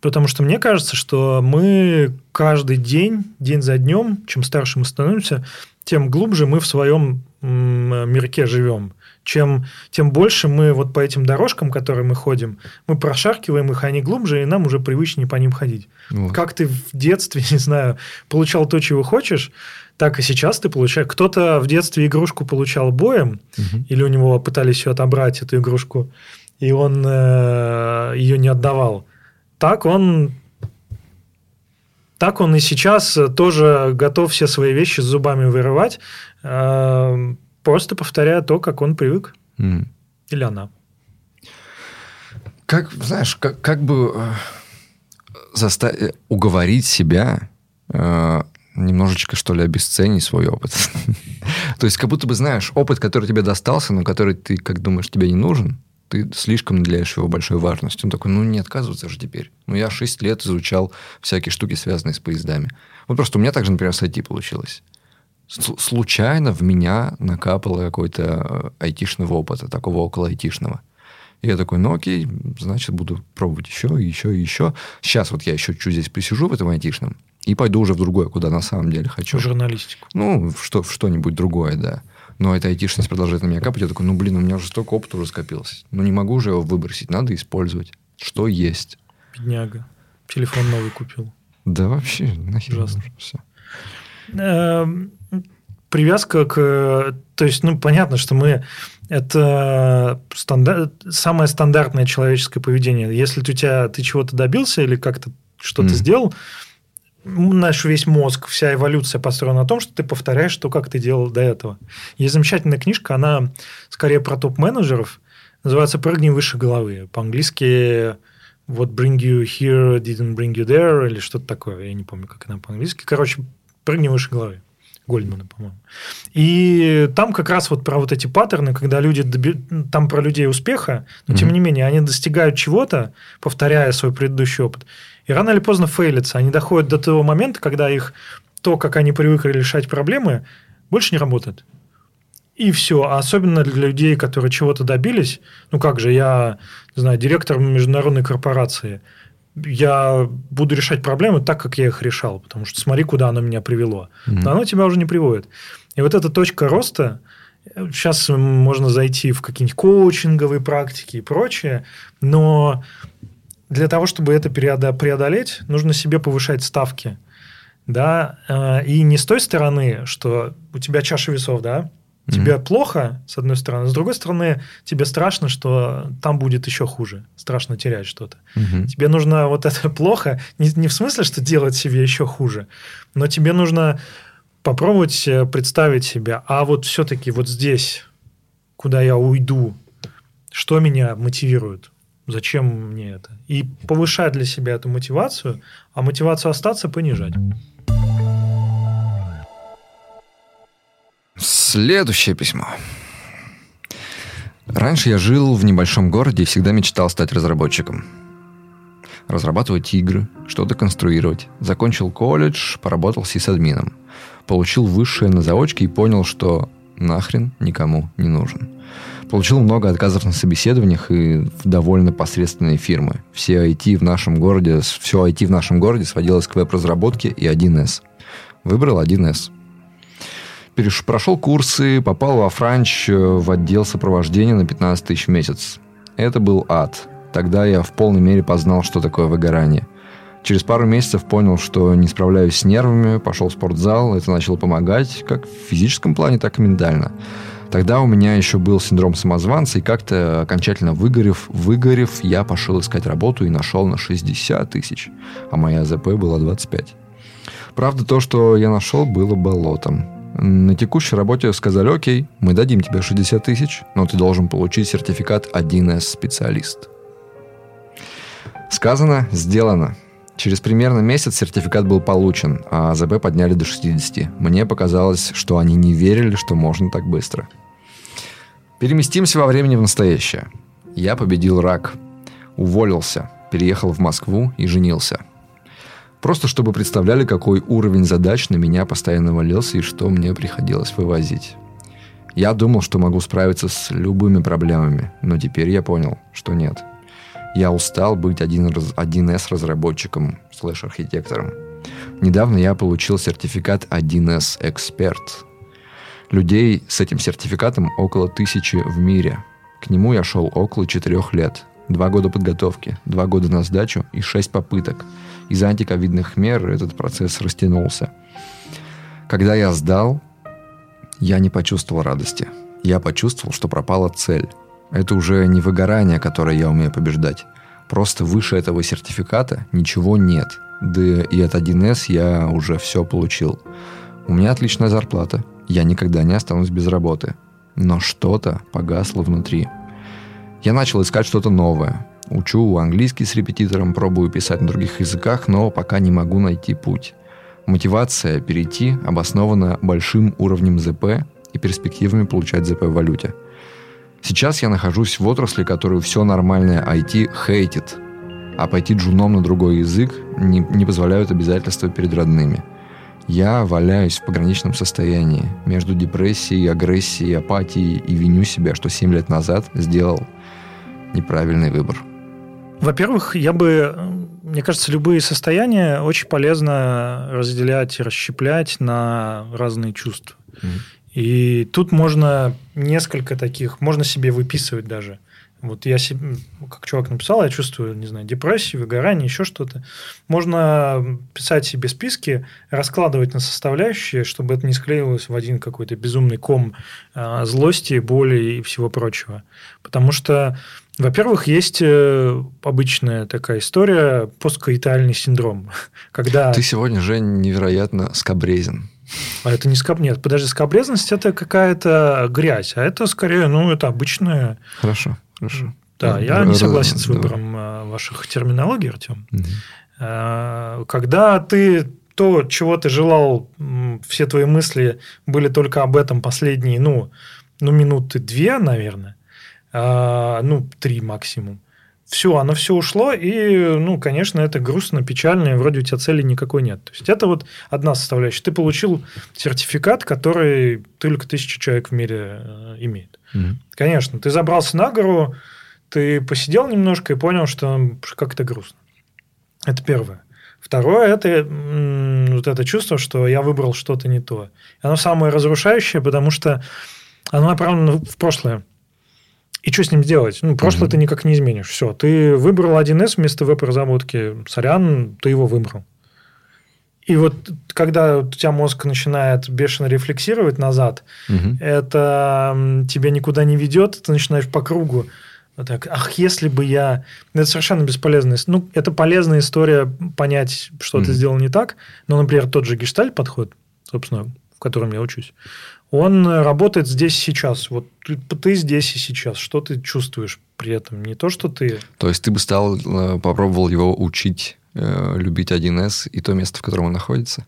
Потому что мне кажется, что мы каждый день, день за днем, чем старше мы становимся, тем глубже мы в своем мирке живем. Чем, тем больше мы вот по этим дорожкам, которые мы ходим, мы прошаркиваем их, они глубже, и нам уже привычнее по ним ходить. Вот. Как ты в детстве, не знаю, получал то, чего хочешь, так и сейчас ты получаешь. Кто-то в детстве игрушку получал боем, Мгм. или у него пытались ее отобрать, эту игрушку, и он э, ее не отдавал. Так он, так он и сейчас тоже готов все свои вещи с зубами вырывать, э, просто повторяя то, как он привык, Мгм. или она. Как, знаешь, как, как бы э, заста- э, уговорить себя э, немножечко, что ли, обесценить свой опыт. То есть, как будто бы, знаешь, опыт, который тебе достался, но который ты, как думаешь, тебе не нужен, ты слишком наделяешь его большой важностью. Он такой, ну, не отказываться же теперь. Ну, я 6 лет изучал всякие штуки, связанные с поездами. Вот просто у меня также, например, с IT получилось. Случайно в меня накапало какой-то э, айтишного опыта, такого около айтишного. И я такой, ну окей, значит, буду пробовать еще, еще, еще. Сейчас вот я еще чуть здесь посижу в этом айтишном и пойду уже в другое, куда на самом деле хочу. В журналистику. Ну, в, что, в что-нибудь другое, да. Но эта айтишность продолжает на меня капать. Я такой, ну, блин, у меня уже столько опыта уже скопилось. Ну, не могу же его выбросить, надо использовать. Что есть. Бедняга. Телефон новый купил. Да вообще, нахер Ужасно. всё. Эм, привязка к... То есть, ну, понятно, что мы... Это стандар- самое стандартное человеческое поведение. Если ты, у тебя, ты чего-то добился или как-то что-то Мгм. сделал, наш весь мозг, вся эволюция построена на том, что ты повторяешь то, как ты делал до этого. Есть замечательная книжка, она скорее про топ-менеджеров, называется «Прыгни выше головы». По-английски вот bring you here, didn't bring you there, или что-то такое. Я не помню, как она по-английски. Короче, прыгни выше головы. Гольдмана, по-моему. И там как раз вот про вот эти паттерны, когда люди, доби- там про людей успеха, но тем не менее, они достигают чего-то, повторяя свой предыдущий опыт. И рано или поздно фейлятся. Они доходят до того момента, когда их то, как они привыкли решать проблемы, больше не работает. И все. А особенно для людей, которые чего-то добились. Ну как же, я, не знаю, директор международной корпорации. Я буду решать проблемы так, как я их решал. Потому что смотри, куда оно меня привело. Мгм. Но оно тебя уже не приводит. И вот эта точка роста, сейчас можно зайти в какие-нибудь коучинговые практики и прочее, но для того, чтобы это преодолеть, нужно себе повышать ставки. Да, э, и не с той стороны, что у тебя чаша весов, да, тебе плохо, с одной стороны, с другой стороны, тебе страшно, что там будет еще хуже, страшно терять что-то. Мгм. Тебе нужно вот это плохо, не, не в смысле, что делать себе еще хуже, но тебе нужно попробовать э, представить себя, а вот все-таки вот здесь, куда я уйду, что меня мотивирует, зачем мне это, и повышать для себя эту мотивацию, а мотивацию остаться понижать. Следующее письмо. Раньше я жил в небольшом городе и всегда мечтал стать разработчиком. Разрабатывать игры, что-то конструировать. Закончил колледж, поработал сисадмином. Получил высшее на заочке и понял, что нахрен никому не нужен. Получил много отказов на собеседованиях и в довольно посредственные фирмы. Все IT в нашем городе, все IT в нашем городе сводилось к веб-разработке и 1С. Выбрал 1С. Переш... Прошел курсы, попал во Франч э, в отдел сопровождения на 15 тысяч в месяц. Это был ад. Тогда я в полной мере познал, что такое выгорание. Через пару месяцев понял, что не справляюсь с нервами, пошел в спортзал, это начало помогать как в физическом плане, так и ментально. Тогда у меня еще был синдром самозванца, и как-то окончательно выгорев, выгорев, я пошел искать работу и нашел на 60 тысяч, а моя ЗП была 25. Правда, то, что я нашел, было болотом. На текущей работе сказали, окей, мы дадим тебе 60 тысяч, но ты должен получить сертификат 1С специалист. Сказано, сделано. Через примерно месяц сертификат был получен, а АЗБ подняли до 60. Мне показалось, что они не верили, что можно так быстро. Переместимся во времени в настоящее. Я победил рак. Уволился, переехал в Москву и женился. Просто чтобы представляли, какой уровень задач на меня постоянно валился и что мне приходилось вывозить. Я думал, что могу справиться с любыми проблемами, но теперь я понял, что нет – я устал быть 1С разработчиком, слэш-архитектором. Недавно я получил сертификат 1С эксперт. Людей с этим сертификатом около тысячи в мире. К нему я шел около четырех лет. Два года подготовки, два года на сдачу и шесть попыток. Из-за антиковидных мер этот процесс растянулся. Когда я сдал, я не почувствовал радости. Я почувствовал, что пропала цель. Это уже не выгорание, которое я умею побеждать. Просто выше этого сертификата ничего нет. Да и от 1С я уже все получил. У меня отличная зарплата. Я никогда не останусь без работы. Но что-то погасло внутри. Я начал искать что-то новое. Учу английский с репетитором, пробую писать на других языках, но пока не могу найти путь. Мотивация перейти обоснована большим уровнем ЗП и перспективами получать ЗП в валюте – Сейчас я нахожусь в отрасли, которую все нормальное IT хейтит, а пойти джуном на другой язык не, не позволяют обязательства перед родными. Я валяюсь в пограничном состоянии между депрессией, агрессией, апатией и виню себя, что 7 лет назад сделал неправильный выбор. Во-первых, я бы, мне кажется, любые состояния очень полезно разделять и расщеплять на разные чувства. Mm-hmm. И тут можно несколько таких, можно себе выписывать даже. Вот я себе, как чувак написал, я чувствую, не знаю, депрессию, выгорание, еще что-то. Можно писать себе списки, раскладывать на составляющие, чтобы это не склеилось в один какой-то безумный ком а, злости, боли и всего прочего. Потому что, во-первых, есть э, обычная такая история, посткоитальный синдром. Когда... Ты сегодня, Жень, невероятно скобрезен. А это не скоб... Нет, подожди, скобрезность – это какая-то грязь, а это скорее, ну, это обычная... Хорошо, хорошо. Да, я не согласен с выбором да. ваших терминологий, Артем. Угу. Когда ты то, чего ты желал, все твои мысли были только об этом последние, ну, ну минуты две, наверное, а, ну, три максимум все, оно все ушло, и, ну, конечно, это грустно, печально, и вроде у тебя цели никакой нет. То есть, это вот одна составляющая. Ты получил сертификат, который только тысяча человек в мире э, имеет. Угу. Конечно, ты забрался на гору, ты посидел немножко и понял, что как-то грустно. Это первое. Второе – это вот это чувство, что я выбрал что-то не то. Оно самое разрушающее, потому что оно направлено в прошлое. И что с ним делать? Ну, прошлое mm-hmm. ты никак не изменишь. Все, ты выбрал 1С вместо веб-разработки. Сорян, ты его выбрал. И вот когда у тебя мозг начинает бешено рефлексировать назад, угу. это тебя никуда не ведет, ты начинаешь по кругу. Вот так, ах, если бы я... Это совершенно бесполезно. Ну, это полезная история понять, что угу. ты сделал не так. Но, например, тот же гештальт подход, собственно, в котором я учусь, он работает здесь сейчас. Вот ты, ты здесь и сейчас. Что ты чувствуешь при этом? Не то, что ты... То есть ты бы стал, э, попробовал его учить э, любить 1С и то место, в котором он находится?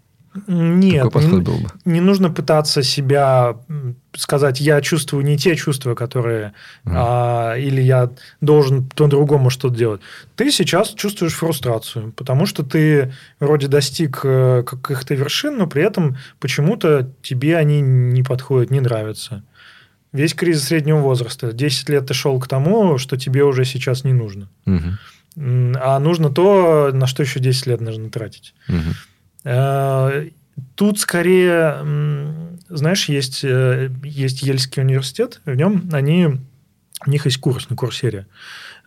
Нет, Какой подход был бы? не нужно пытаться себя сказать, я чувствую не те чувства, которые, mm. а, или я должен по-другому что-то делать. Ты сейчас чувствуешь фрустрацию, потому что ты вроде достиг э, каких-то вершин, но при этом почему-то тебе они не подходят, не нравятся. Весь кризис среднего возраста. 10 лет ты шел к тому, что тебе уже сейчас не нужно. Mm-hmm. А нужно то, на что еще 10 лет нужно тратить. Mm-hmm. Э, тут скорее, знаешь, есть, э, есть Ельский университет, в нем они, у них есть курс на курсере.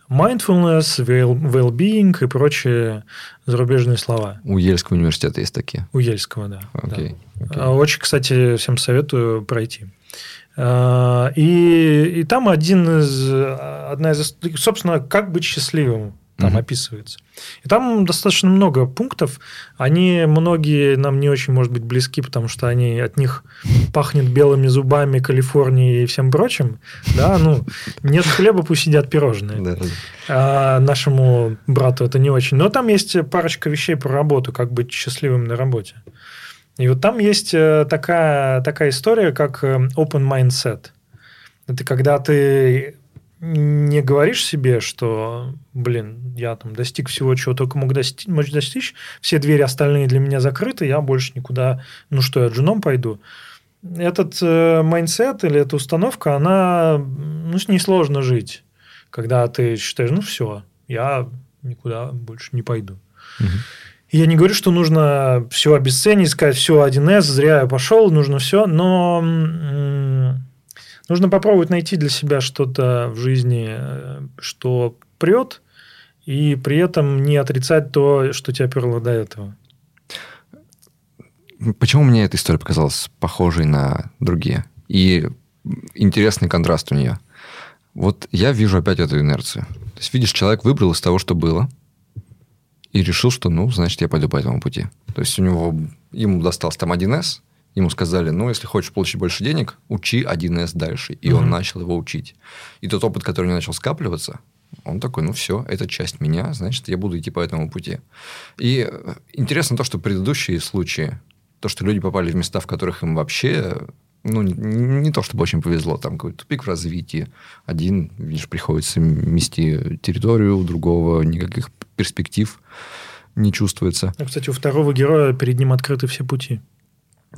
Mindfulness, well-being и прочие зарубежные слова. У Ельского университета есть такие? У Ельского, да. Okay. да. Okay. Очень, кстати, всем советую пройти. А, и, и там один из, одна из, собственно, как быть счастливым там mm-hmm. описывается. И там достаточно много пунктов. Они многие нам не очень, может быть, близки, потому что они от них пахнет белыми зубами Калифорнии и всем прочим. Да, ну, нет хлеба, пусть сидят пирожные. А нашему брату это не очень. Но там есть парочка вещей про работу, как быть счастливым на работе. И вот там есть э, такая, такая история, как э, open mindset. Это когда ты не говоришь себе, что, блин, я там достиг всего, чего только мог достичь, мог достичь, все двери остальные для меня закрыты, я больше никуда, ну что, я джуном пойду. Этот э, mindset или эта установка, она, ну, с ней сложно жить, когда ты считаешь, ну, все, я никуда больше не пойду. Угу. Я не говорю, что нужно все обесценить, сказать, все, 1С, зря я пошел, нужно все, но нужно попробовать найти для себя что-то в жизни, э, что прет, и при этом не отрицать то, что тебя перло до этого. Почему мне эта история показалась похожей на другие? И интересный контраст у нее. Вот я вижу опять эту инерцию. То есть, видишь, человек выбрал из того, что было – и решил, что, ну, значит, я пойду по этому пути. То есть у него, ему достался там 1С, ему сказали, ну, если хочешь получить больше денег, учи 1С дальше. И mm-hmm. он начал его учить. И тот опыт, который у него начал скапливаться, он такой, ну все, это часть меня, значит, я буду идти по этому пути. И э, интересно то, что предыдущие случаи, то, что люди попали в места, в которых им вообще ну, не, не то чтобы очень повезло, там какой-то тупик в развитии. Один, видишь, приходится мести территорию, у другого никаких перспектив не чувствуется. Ну, кстати, у второго героя перед ним открыты все пути.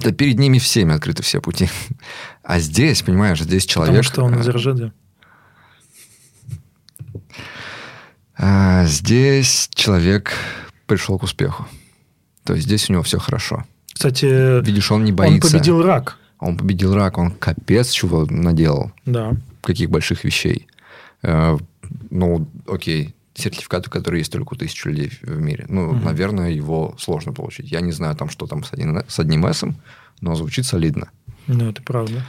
Да перед ними всеми открыты все пути. А здесь, понимаешь, здесь человек... Потому что он из РЖД. А здесь человек пришел к успеху. То есть здесь у него все хорошо. Кстати, видишь, он не боится. Он победил рак. Он победил рак, он капец чего наделал. Да. Каких больших вещей. Э, ну, окей, сертификаты, которые есть только у тысячи людей в мире. Ну, угу. наверное, его сложно получить. Я не знаю, там, что там с, один, с одним S, но звучит солидно. Ну, это правда.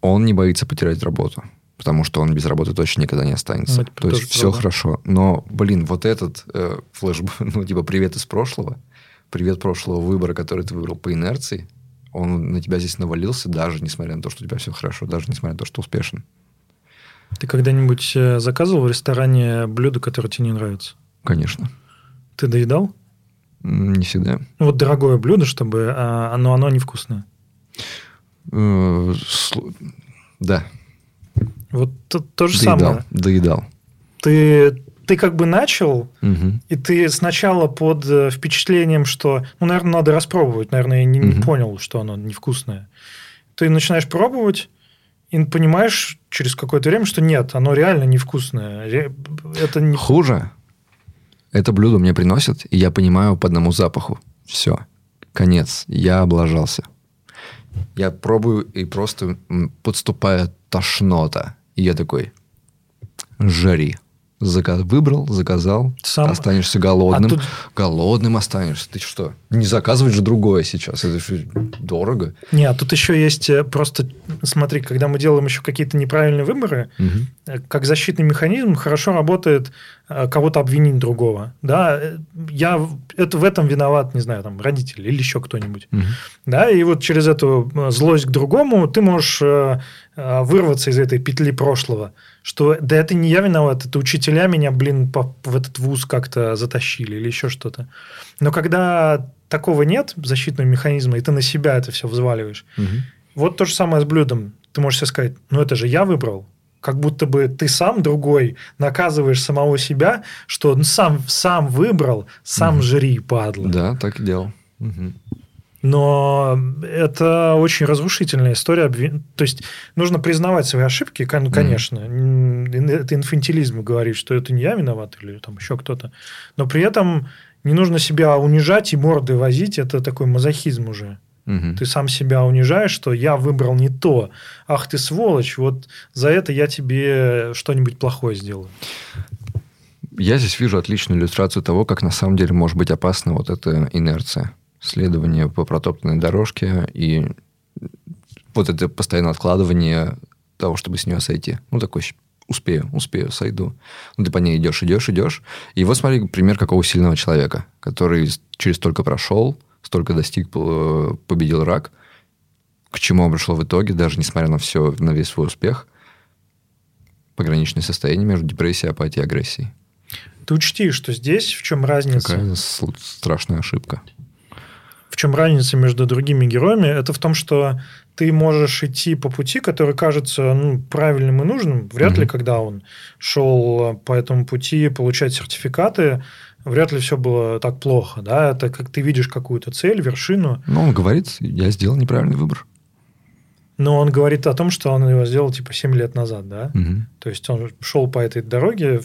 Он не боится потерять работу, потому что он без работы точно никогда не останется. Ну, То есть все правда. хорошо. Но, блин, вот этот э, флешбэк, ну, типа, привет из прошлого, привет прошлого выбора, который ты выбрал по инерции, он на тебя здесь навалился, даже несмотря на то, что у тебя все хорошо, даже несмотря на то, что успешен. Ты когда-нибудь э, заказывал в ресторане блюдо, которое тебе не нравится? Конечно. Ты доедал? Не всегда. Ну, вот дорогое блюдо, чтобы а, оно, оно невкусное. Э, да. Вот то, то же доедал, самое. Доедал. Ты, ты как бы начал, угу. и ты сначала под э, впечатлением, что, ну, наверное, надо распробовать. Наверное, я не, угу. не понял, что оно невкусное. Ты начинаешь пробовать, и понимаешь через какое-то время, что нет, оно реально невкусное. Это не... Хуже. Это блюдо мне приносят, и я понимаю по одному запаху. Все. Конец. Я облажался. Я пробую, и просто подступает тошнота. И я такой, жари. Заказ, выбрал, заказал, Сам... останешься голодным. А тут... Голодным останешься. Ты что? Не заказывать же другое сейчас. Это же дорого. Не, а тут еще есть э, просто, смотри, когда мы делаем еще какие-то неправильные выборы, угу. как защитный механизм хорошо работает э, кого-то обвинить другого. Да, я это в этом виноват, не знаю, там родители или еще кто-нибудь. Угу. Да, и вот через эту злость к другому ты можешь вырваться из этой петли прошлого что да это не я виноват, это учителя меня, блин, по, в этот вуз как-то затащили или еще что-то. Но когда такого нет, защитного механизма, и ты на себя это все взваливаешь, угу. вот то же самое с блюдом. Ты можешь себе сказать, ну это же я выбрал, как будто бы ты сам другой наказываешь самого себя, что он сам, сам выбрал, сам угу. жри, падла. Да, так и делал. Угу. Но это очень разрушительная история. То есть нужно признавать свои ошибки, конечно. Mm. Это инфантилизм говорит, что это не я виноват или там еще кто-то. Но при этом не нужно себя унижать и морды возить. Это такой мазохизм уже. Угу. Ты сам себя унижаешь, что я выбрал не то. Ах ты сволочь, вот за это я тебе что-нибудь плохое сделаю. Я здесь вижу отличную иллюстрацию того, как на самом деле может быть опасна вот эта инерция следование по протоптанной дорожке и вот это постоянное откладывание того, чтобы с нее сойти. Ну, такой успею, успею, сойду. Ну, ты по ней идешь, идешь, идешь. И вот смотри, пример какого сильного человека, который через столько прошел, столько достиг, победил рак, к чему он пришел в итоге, даже несмотря на все, на весь свой успех, пограничное состояние между депрессией, апатией и агрессией. Ты учти, что здесь в чем разница? Какая страшная ошибка. В чем разница между другими героями? Это в том, что ты можешь идти по пути, который кажется ну, правильным и нужным. Вряд mm-hmm. ли, когда он шел по этому пути получать сертификаты, вряд ли все было так плохо. Да? Это как ты видишь какую-то цель, вершину. Ну, он говорит, я сделал неправильный выбор. Но он говорит о том, что он его сделал типа 7 лет назад, да? Угу. То есть он шел по этой дороге.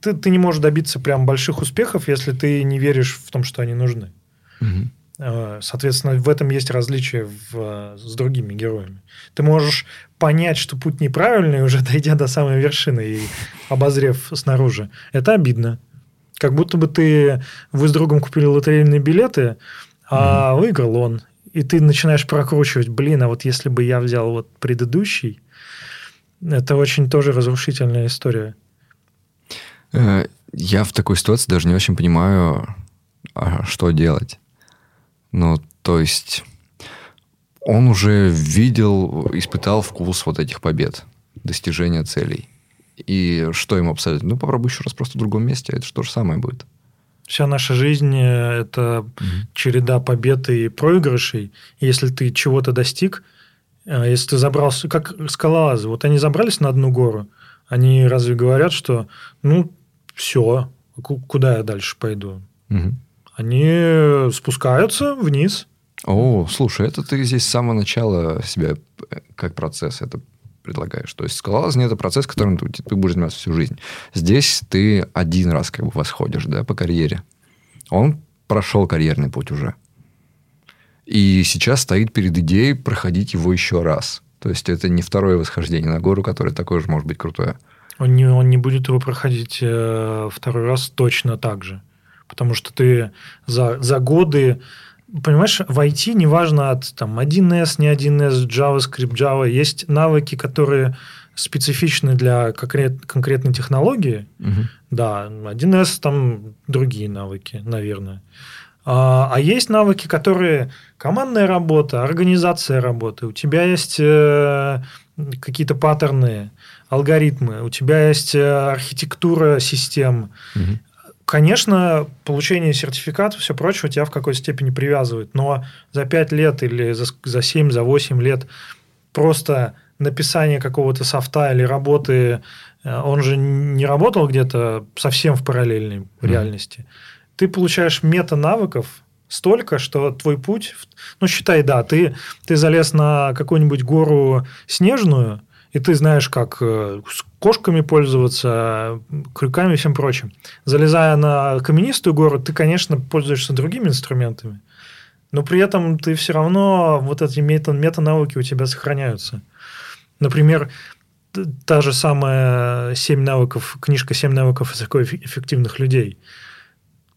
Ты, ты не можешь добиться прям больших успехов, если ты не веришь в том, что они нужны. Угу. Соответственно, в этом есть различие в, с другими героями. Ты можешь понять, что путь неправильный, уже дойдя до самой вершины и обозрев снаружи. Это обидно. Как будто бы ты вы с другом купили лотерейные билеты, а mm выиграл он. И ты начинаешь прокручивать, блин, а вот если бы я взял вот предыдущий, это очень тоже разрушительная история. Э, я в такой ситуации даже не очень понимаю, а что делать. Ну, то есть он уже видел, испытал вкус вот этих побед, достижения целей. И что ему абсолютно? Ну, попробуй еще раз просто в другом месте, это же то же самое будет. Вся наша жизнь э, – это угу. череда побед и проигрышей. Если ты чего-то достиг, э, если ты забрался, как скалолазы, вот они забрались на одну гору, они разве говорят, что ну все, куда я дальше пойду? Угу. Они спускаются вниз. О, слушай, это ты здесь с самого начала себя как процесс это предлагаешь. То есть скалолазание – это процесс, которым ты, ты будешь заниматься всю жизнь. Здесь ты один раз как бы восходишь да, по карьере. Он прошел карьерный путь уже. И сейчас стоит перед идеей проходить его еще раз. То есть это не второе восхождение на гору, которое такое же может быть крутое. Он не, он не будет его проходить э, второй раз точно так же. Потому что ты за, за годы понимаешь, в IT неважно от там, 1С, не 1С, JavaScript, Java, есть навыки, которые специфичны для конкрет, конкретной технологии. Угу. Да, 1С там другие навыки, наверное. А, а есть навыки, которые командная работа, организация работы. У тебя есть э, какие-то паттерны, алгоритмы, у тебя есть э, архитектура систем, угу. Конечно, получение сертификата, все прочее тебя в какой-то степени привязывает, но за 5 лет или за, за 7, за 8 лет просто написание какого-то софта или работы, э, он же не работал где-то совсем в параллельной mm. реальности. Ты получаешь мета-навыков столько, что твой путь... Ну, считай, да, ты, ты залез на какую-нибудь гору снежную, и ты знаешь, как э, с кошками пользоваться, крюками и всем прочим. Залезая на каменистую гору, ты, конечно, пользуешься другими инструментами, но при этом ты все равно, вот эти мета, мета-навыки у тебя сохраняются. Например, та же самая «Семь навыков», книжка «Семь навыков высокоэффективных людей».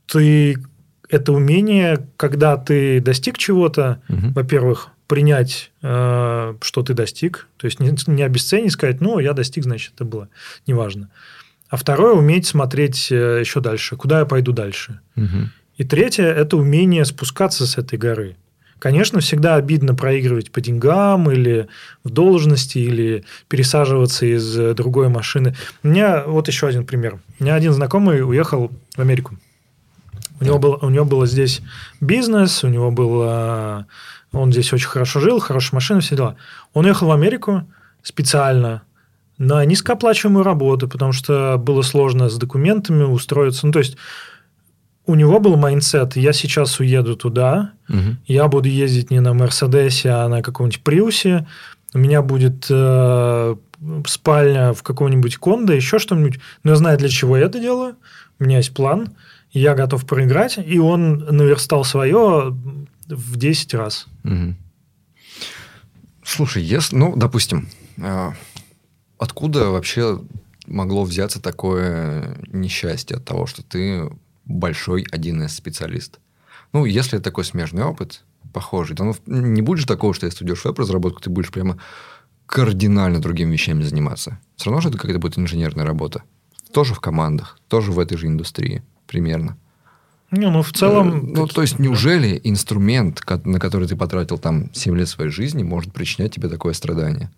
Ты это умение, когда ты достиг чего-то, угу. во-первых, принять, э, что ты достиг, то есть не, не обесценить, сказать, ну, я достиг, значит, это было, неважно. А второе, уметь смотреть э, еще дальше, куда я пойду дальше. Угу. И третье, это умение спускаться с этой горы. Конечно, всегда обидно проигрывать по деньгам или в должности, или пересаживаться из э, другой машины. У меня вот еще один пример. У меня один знакомый уехал в Америку. У, него, был, у него было здесь бизнес, у него было он здесь очень хорошо жил, хорошая машина, все дела. Он уехал в Америку специально на низкооплачиваемую работу, потому что было сложно с документами устроиться. Ну, то есть, у него был mindset, я сейчас уеду туда, угу. я буду ездить не на Мерседесе, а на каком-нибудь Приусе, у меня будет э, спальня в каком-нибудь Кондо, еще что-нибудь. Но я знаю, для чего я это делаю, у меня есть план, я готов проиграть, и он наверстал свое в 10 раз. Угу. Слушай, если, ну, допустим, а, откуда вообще могло взяться такое несчастье от того, что ты большой 1С специалист? Ну, если такой смежный опыт, похожий. Там, ну, не будет же такого, что если ты идешь в веб-разработку, ты будешь прямо кардинально другими вещами заниматься. Все равно же это какая-то будет инженерная работа. Тоже в командах, тоже в этой же индустрии примерно. Не, ну в целом... Э, ну, то есть, неужели инструмент, на который ты потратил там 7 лет своей жизни, может причинять тебе такое страдание?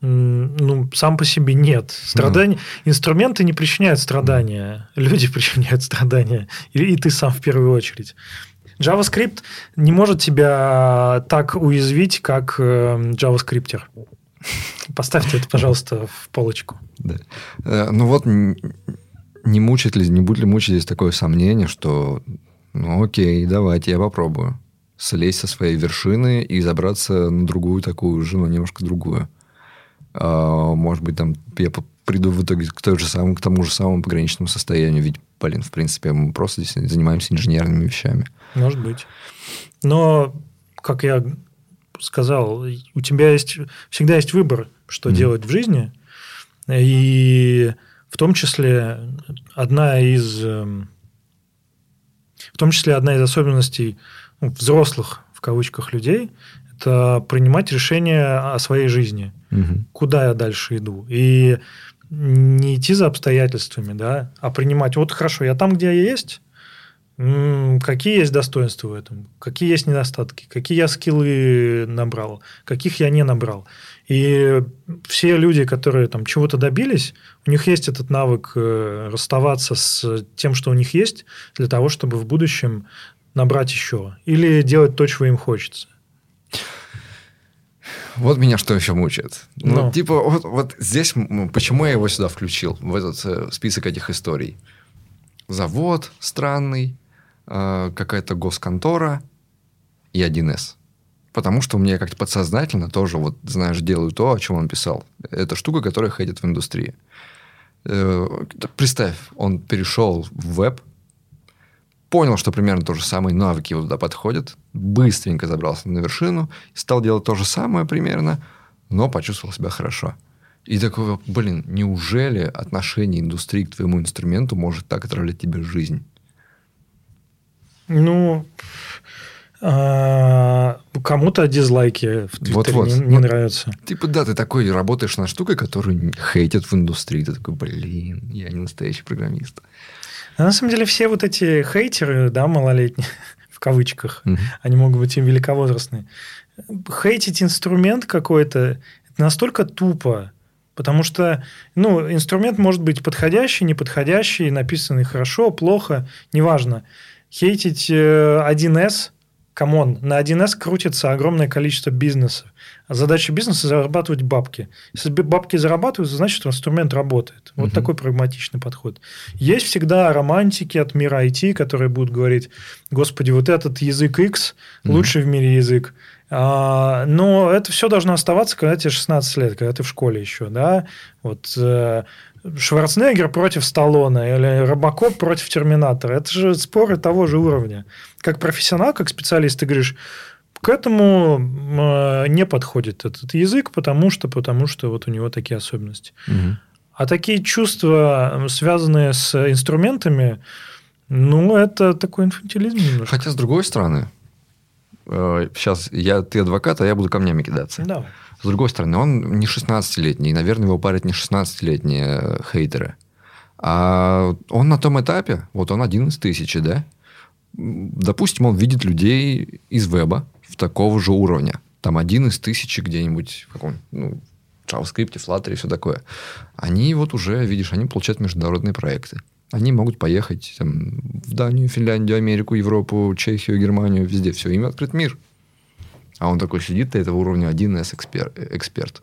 Ну, сам по себе нет. Страдания... Mm. Инструменты не причиняют страдания. Люди причиняют страдания. И, и ты сам в первую очередь. JavaScript не может тебя так уязвить, как э, JavaScripter. Поставьте это, пожалуйста, в полочку. Да. Э, ну вот не мучит ли, не будет ли мучить здесь такое сомнение, что ну окей, давайте я попробую слезть со своей вершины и забраться на другую такую же, но немножко другую. А, может быть, там я приду в итоге к, той же самому, к тому же самому пограничному состоянию. Ведь, блин, в принципе, мы просто здесь занимаемся инженерными вещами. Может быть. Но, как я сказал, у тебя есть всегда есть выбор, что mm-hmm. делать в жизни. И в том числе одна из эм, в том числе одна из особенностей ну, взрослых в кавычках людей это принимать решения о своей жизни, угу. куда я дальше иду и не идти за обстоятельствами, да, а принимать вот хорошо, я там, где я есть, какие есть достоинства в этом, какие есть недостатки, какие я скиллы набрал, каких я не набрал. И все люди, которые там чего-то добились, у них есть этот навык э, расставаться с тем, что у них есть, для того, чтобы в будущем набрать еще. Или делать то, чего им хочется. Вот меня что еще мучает. Ну, ну типа, вот, вот здесь, почему я его сюда включил, в этот э, список этих историй? Завод странный, какая-то госконтора и 1С. Потому что меня как-то подсознательно тоже, вот, знаешь, делаю то, о чем он писал. Это штука, которая ходит в индустрии. Э, представь, он перешел в веб, понял, что примерно то же самое, навыки его туда подходят, быстренько забрался на вершину, стал делать то же самое примерно, но почувствовал себя хорошо. И такой, блин, неужели отношение индустрии к твоему инструменту может так отравлять тебе жизнь? Ну, а, кому-то дизлайки в Твиттере вот, вот. не, не вот, нравятся. Типа, да, ты такой работаешь над штукой, которую хейтят в индустрии. Ты такой, блин, я не настоящий программист. А на самом деле все вот эти хейтеры, да, малолетние, в кавычках, угу. они могут быть и великовозрастные. Хейтить инструмент какой-то настолько тупо, потому что ну, инструмент может быть подходящий, неподходящий, написанный хорошо, плохо, неважно. Хейтить 1С – come on, на 1С крутится огромное количество бизнесов. А задача бизнеса – зарабатывать бабки. Если бабки зарабатывают, значит, инструмент работает. Вот угу. такой прагматичный подход. Есть всегда романтики от мира IT, которые будут говорить, господи, вот этот язык X угу. лучший в мире язык. А, но это все должно оставаться, когда тебе 16 лет, когда ты в школе еще. Да? Вот, э, Шварценеггер против Сталлоне или Робокоп против Терминатора. Это же споры того же уровня. Как профессионал, как специалист, ты говоришь, к этому э, не подходит этот язык, потому что, потому что вот у него такие особенности. Угу. А такие чувства, связанные с инструментами, ну, это такой инфантилизм немножко. Хотя, с другой стороны, сейчас э, я, ты адвокат, а я буду камнями кидаться. Давай. С другой стороны, он не 16-летний, и, наверное, его парят не 16-летние хейтеры. А он на том этапе, вот он один из тысячи, да? Допустим, он видит людей из веба в такого же уровня. Там один из тысячи где-нибудь в каком ну, JavaScript, Flutter и все такое. Они вот уже, видишь, они получают международные проекты. Они могут поехать там, в Данию, Финляндию, Америку, Европу, Чехию, Германию, везде. Все, им открыт мир. А он такой сидит, до этого уровня 1С эксперт. эксперт.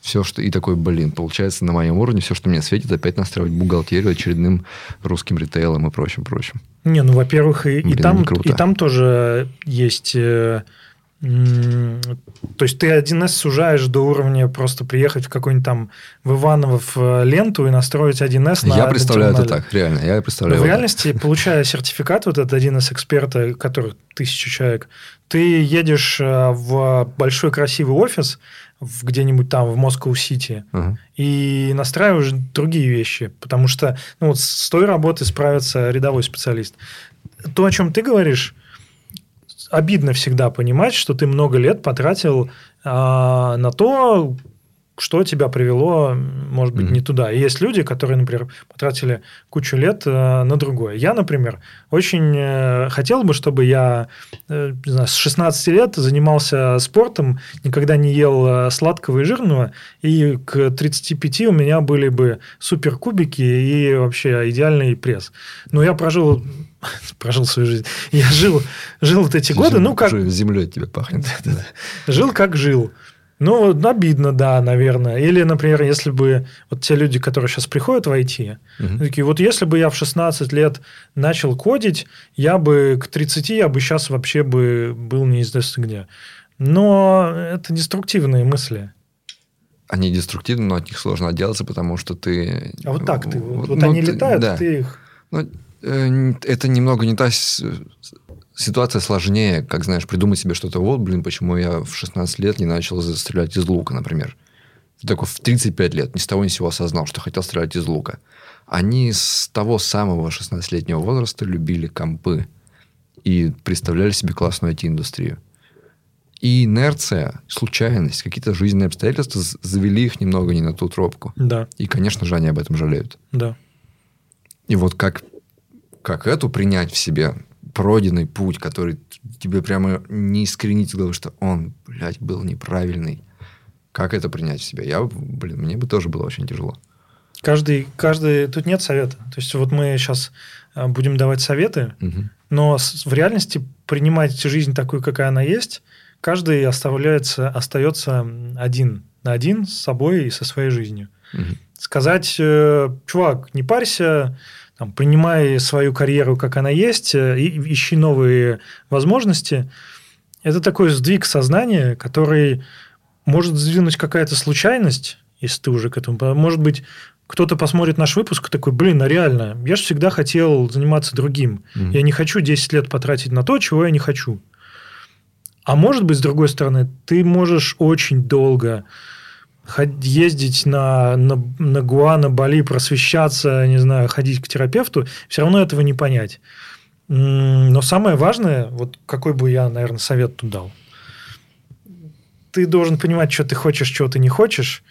Все, что... И такой, блин, получается, на моем уровне все, что мне светит, опять настраивать бухгалтерию очередным русским ритейлом и прочим, прочим. Не, ну, во-первых, и, блин, и, там, и там тоже есть... То есть ты 1С сужаешь до уровня просто приехать в какой-нибудь там в Иваново в э, ленту и настроить 1С на Я представляю это так, реально. Я представляю. Но в реальности, получая сертификат вот этот 1С эксперта, который тысяча человек, ты едешь э, в большой красивый офис, где-нибудь там в Москву-Сити, uh-huh. и настраиваешь другие вещи, потому что ну, вот с той работой справится рядовой специалист. То, о чем ты говоришь, обидно всегда понимать, что ты много лет потратил а, на то, что тебя привело, может быть, mm-hmm. не туда. И есть люди, которые, например, потратили кучу лет э, на другое. Я, например, очень э, хотел бы, чтобы я э, не знаю, с 16 лет занимался спортом, никогда не ел э, сладкого и жирного, и к 35 у меня были бы суперкубики и вообще идеальный пресс. Но я прожил прожил свою жизнь. Я жил, жил вот эти годы, ну как... Землей от тебя пахнет. Жил как жил. Ну, обидно, да, наверное. Или, например, если бы вот те люди, которые сейчас приходят в IT, угу. такие, вот если бы я в 16 лет начал кодить, я бы к 30, я бы сейчас вообще бы был неизвестно где. Но это деструктивные мысли. Они деструктивны, но от них сложно отделаться, потому что ты... А вот так ты, вот, вот ну, они ты, летают, да. ты их... Ну, э, это немного не та ситуация сложнее, как, знаешь, придумать себе что-то, вот, блин, почему я в 16 лет не начал стрелять из лука, например. Ты такой в 35 лет ни с того ни с сего осознал, что хотел стрелять из лука. Они с того самого 16-летнего возраста любили компы и представляли себе классную IT-индустрию. И инерция, случайность, какие-то жизненные обстоятельства завели их немного не на ту тропку. Да. И, конечно же, они об этом жалеют. Да. И вот как, как эту принять в себе, пройденный путь, который тебе прямо не искренить головы, что он, блядь, был неправильный. Как это принять в себя? Я, блин, мне бы тоже было очень тяжело. Каждый, каждый, тут нет совета. То есть вот мы сейчас а, будем давать советы, угу. но в реальности принимать жизнь такую, какая она есть, каждый оставляется, остается один на один с собой и со своей жизнью. Угу. Сказать, э, чувак, не парься, там, принимай свою карьеру, как она есть, э, и ищи новые возможности. Это такой сдвиг сознания, который может сдвинуть какая-то случайность, если ты уже к этому... Может быть, кто-то посмотрит наш выпуск и такой, блин, а реально, я же всегда хотел заниматься другим. Mm-hmm. Я не хочу 10 лет потратить на то, чего я не хочу. А может быть, с другой стороны, ты можешь очень долго ездить на, на, на Гуа, на Бали, просвещаться, не знаю, ходить к терапевту, все равно этого не понять. Но самое важное, вот какой бы я, наверное, совет тут дал, ты должен понимать, что ты хочешь, чего ты не хочешь,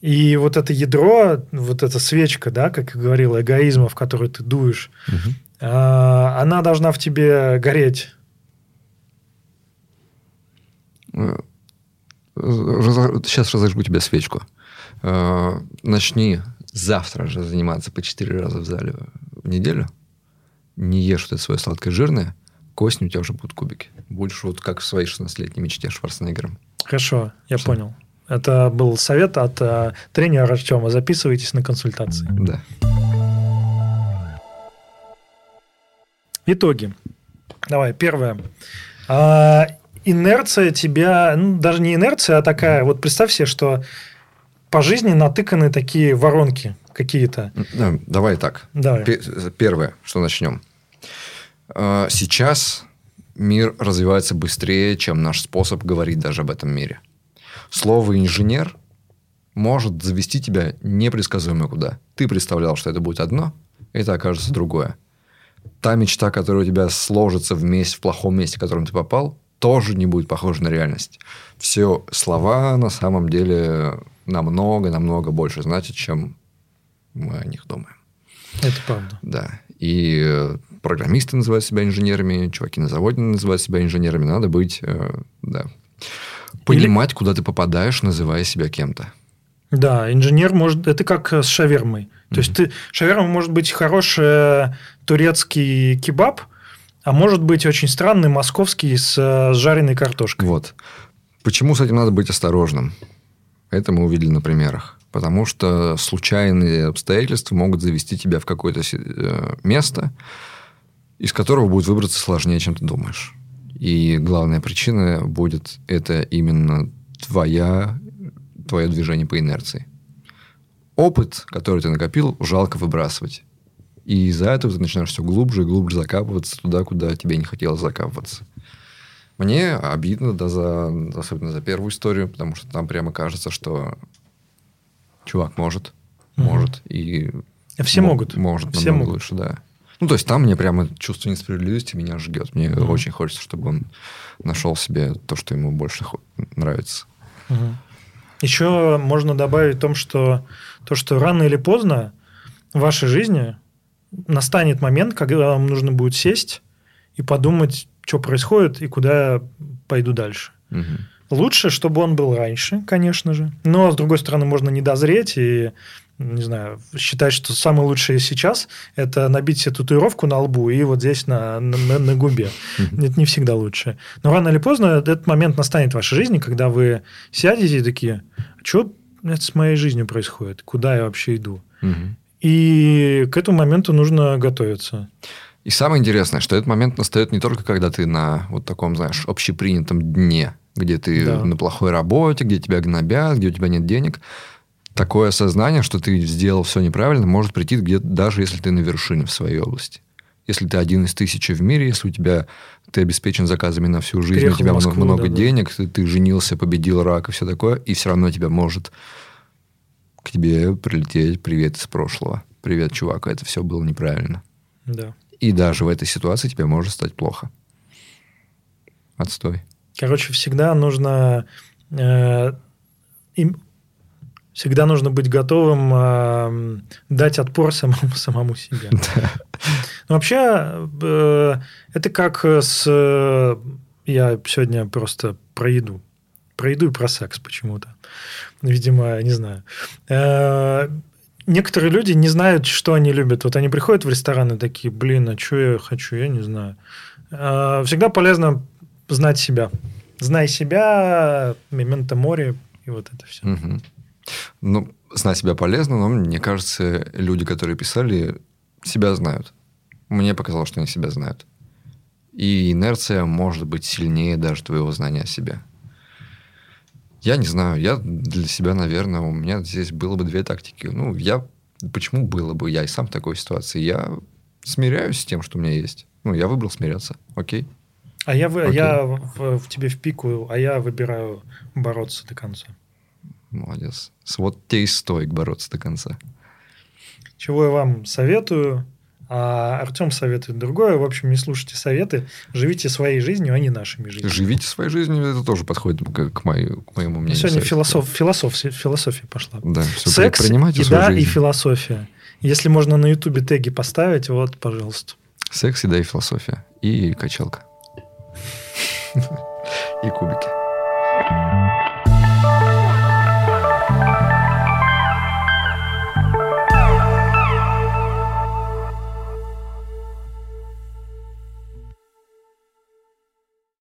и вот это ядро, вот эта свечка, да, как я говорил, эгоизма, в которую ты дуешь, угу. она должна в тебе гореть э, сейчас разожгу тебе свечку. Э, начни завтра же заниматься по 4 раза в зале в неделю. Не ешь вот это свое сладкое жирное, кости у тебя уже будут кубики. Будешь вот как в своей 16-летней мечте Шварценеггером. Хорошо, я Что? понял. Это был совет от э, тренера Артема. Записывайтесь на консультации. Да. Итоги. Давай, первое. А, инерция тебя, ну, даже не инерция, а такая, вот представь себе, что по жизни натыканы такие воронки какие-то. Давай так. Давай. Первое, что начнем. А, сейчас мир развивается быстрее, чем наш способ говорить даже об этом мире. Слово «инженер» может завести тебя непредсказуемо куда. Ты представлял, что это будет одно, это окажется другое. Та мечта, которая у тебя сложится вместе в плохом месте, в котором ты попал, тоже не будет похоже на реальность. Все слова на самом деле намного-намного больше значат, чем мы о них думаем. Это правда. Да. И э, программисты называют себя инженерами, чуваки на заводе называют себя инженерами. Надо быть, э, да, понимать, Или... куда ты попадаешь, называя себя кем-то. Да, инженер может... Это как с шавермой. То mm-hmm. есть, ты... шаверма может быть хороший турецкий кебаб – а может быть очень странный московский с, э, с жареной картошкой. Вот. Почему с этим надо быть осторожным? Это мы увидели на примерах. Потому что случайные обстоятельства могут завести тебя в какое-то э, место, из которого будет выбраться сложнее, чем ты думаешь. И главная причина будет это именно твоя, твое движение по инерции. Опыт, который ты накопил, жалко выбрасывать. И из-за этого ты начинаешь все глубже и глубже закапываться туда, куда тебе не хотелось закапываться. Мне обидно, да, за, особенно за первую историю, потому что там прямо кажется, что чувак может, угу. может, и... Все могут. Может, Все могут. лучше, да. Ну, то есть там мне прямо чувство несправедливости меня жгет. Мне Мгм. очень хочется, чтобы он нашел себе то, что ему больше нравится. Мгм. Еще можно добавить в том, что то, что рано или поздно в вашей жизни настанет момент, когда вам нужно будет сесть и подумать, что происходит и куда я пойду дальше. Мгм. Лучше, чтобы он был раньше, конечно же. Но, с другой стороны, можно не дозреть и, не знаю, считать, что самое лучшее сейчас – это набить себе татуировку на лбу и вот здесь на, на, на- губе. Это не всегда лучше. Но рано или поздно этот момент настанет в вашей жизни, когда вы сядете и такие, что с моей жизнью происходит? Куда я вообще иду? Мгм. И к этому моменту нужно готовиться. И самое интересное, что этот момент настает не только когда ты на вот таком, знаешь, общепринятом дне, где ты Да. на плохой работе, где тебя гнобят, где у тебя нет денег. Такое осознание, что ты сделал все неправильно, может прийти где-то даже если ты на вершине в своей области. Если ты один из тысячи в мире, если у тебя ты обеспечен заказами на всю жизнь, Переехал у тебя в много, Москву, много да-да. денег, ты, ты женился, победил рак и все такое, и все равно тебя может к тебе прилететь привет из прошлого. Привет, чувак, это все было неправильно. Да. И даже в этой ситуации тебе может стать плохо. Отстой. Короче, всегда нужно э, им- всегда нужно быть готовым э, дать отпор самому, самому себе. Ну, вообще, э, это как с... э, Я сегодня просто про еду. Про еду и про секс почему-то. Видимо, не знаю. Э, Некоторые люди не знают, что они любят. Вот они приходят в ресторан и такие, блин, а что я хочу, я не знаю. Э, Всегда полезно знать себя. Знай себя, мементо море и вот это все. Мгм. Ну, знать себя полезно, но мне кажется, люди, которые писали, себя знают. Мне показалось, что они себя знают. И инерция может быть сильнее даже твоего знания о себе. Я не знаю, я для себя, наверное, у меня здесь было бы две тактики. Ну, я... Почему было бы? Я и сам в такой ситуации. Я смиряюсь с тем, что у меня есть. Ну, я выбрал смиряться. Окей. А я, вы- Окей. я в, в тебе впикаю, а я выбираю бороться до конца. Молодец. Вот те и стоик бороться до конца. Чего я вам советую, а Артем советует другое. В общем, не слушайте советы, живите своей жизнью, а не нашими жизнями. Живите своей жизнью, это тоже подходит к, к мою- к моему мнению. Сегодня философ, философ, философия пошла. Да, все Секс, еда и философия. Если можно на Ютубе теги поставить, вот, пожалуйста. Секс, еда и философия. И качалка. И кубики.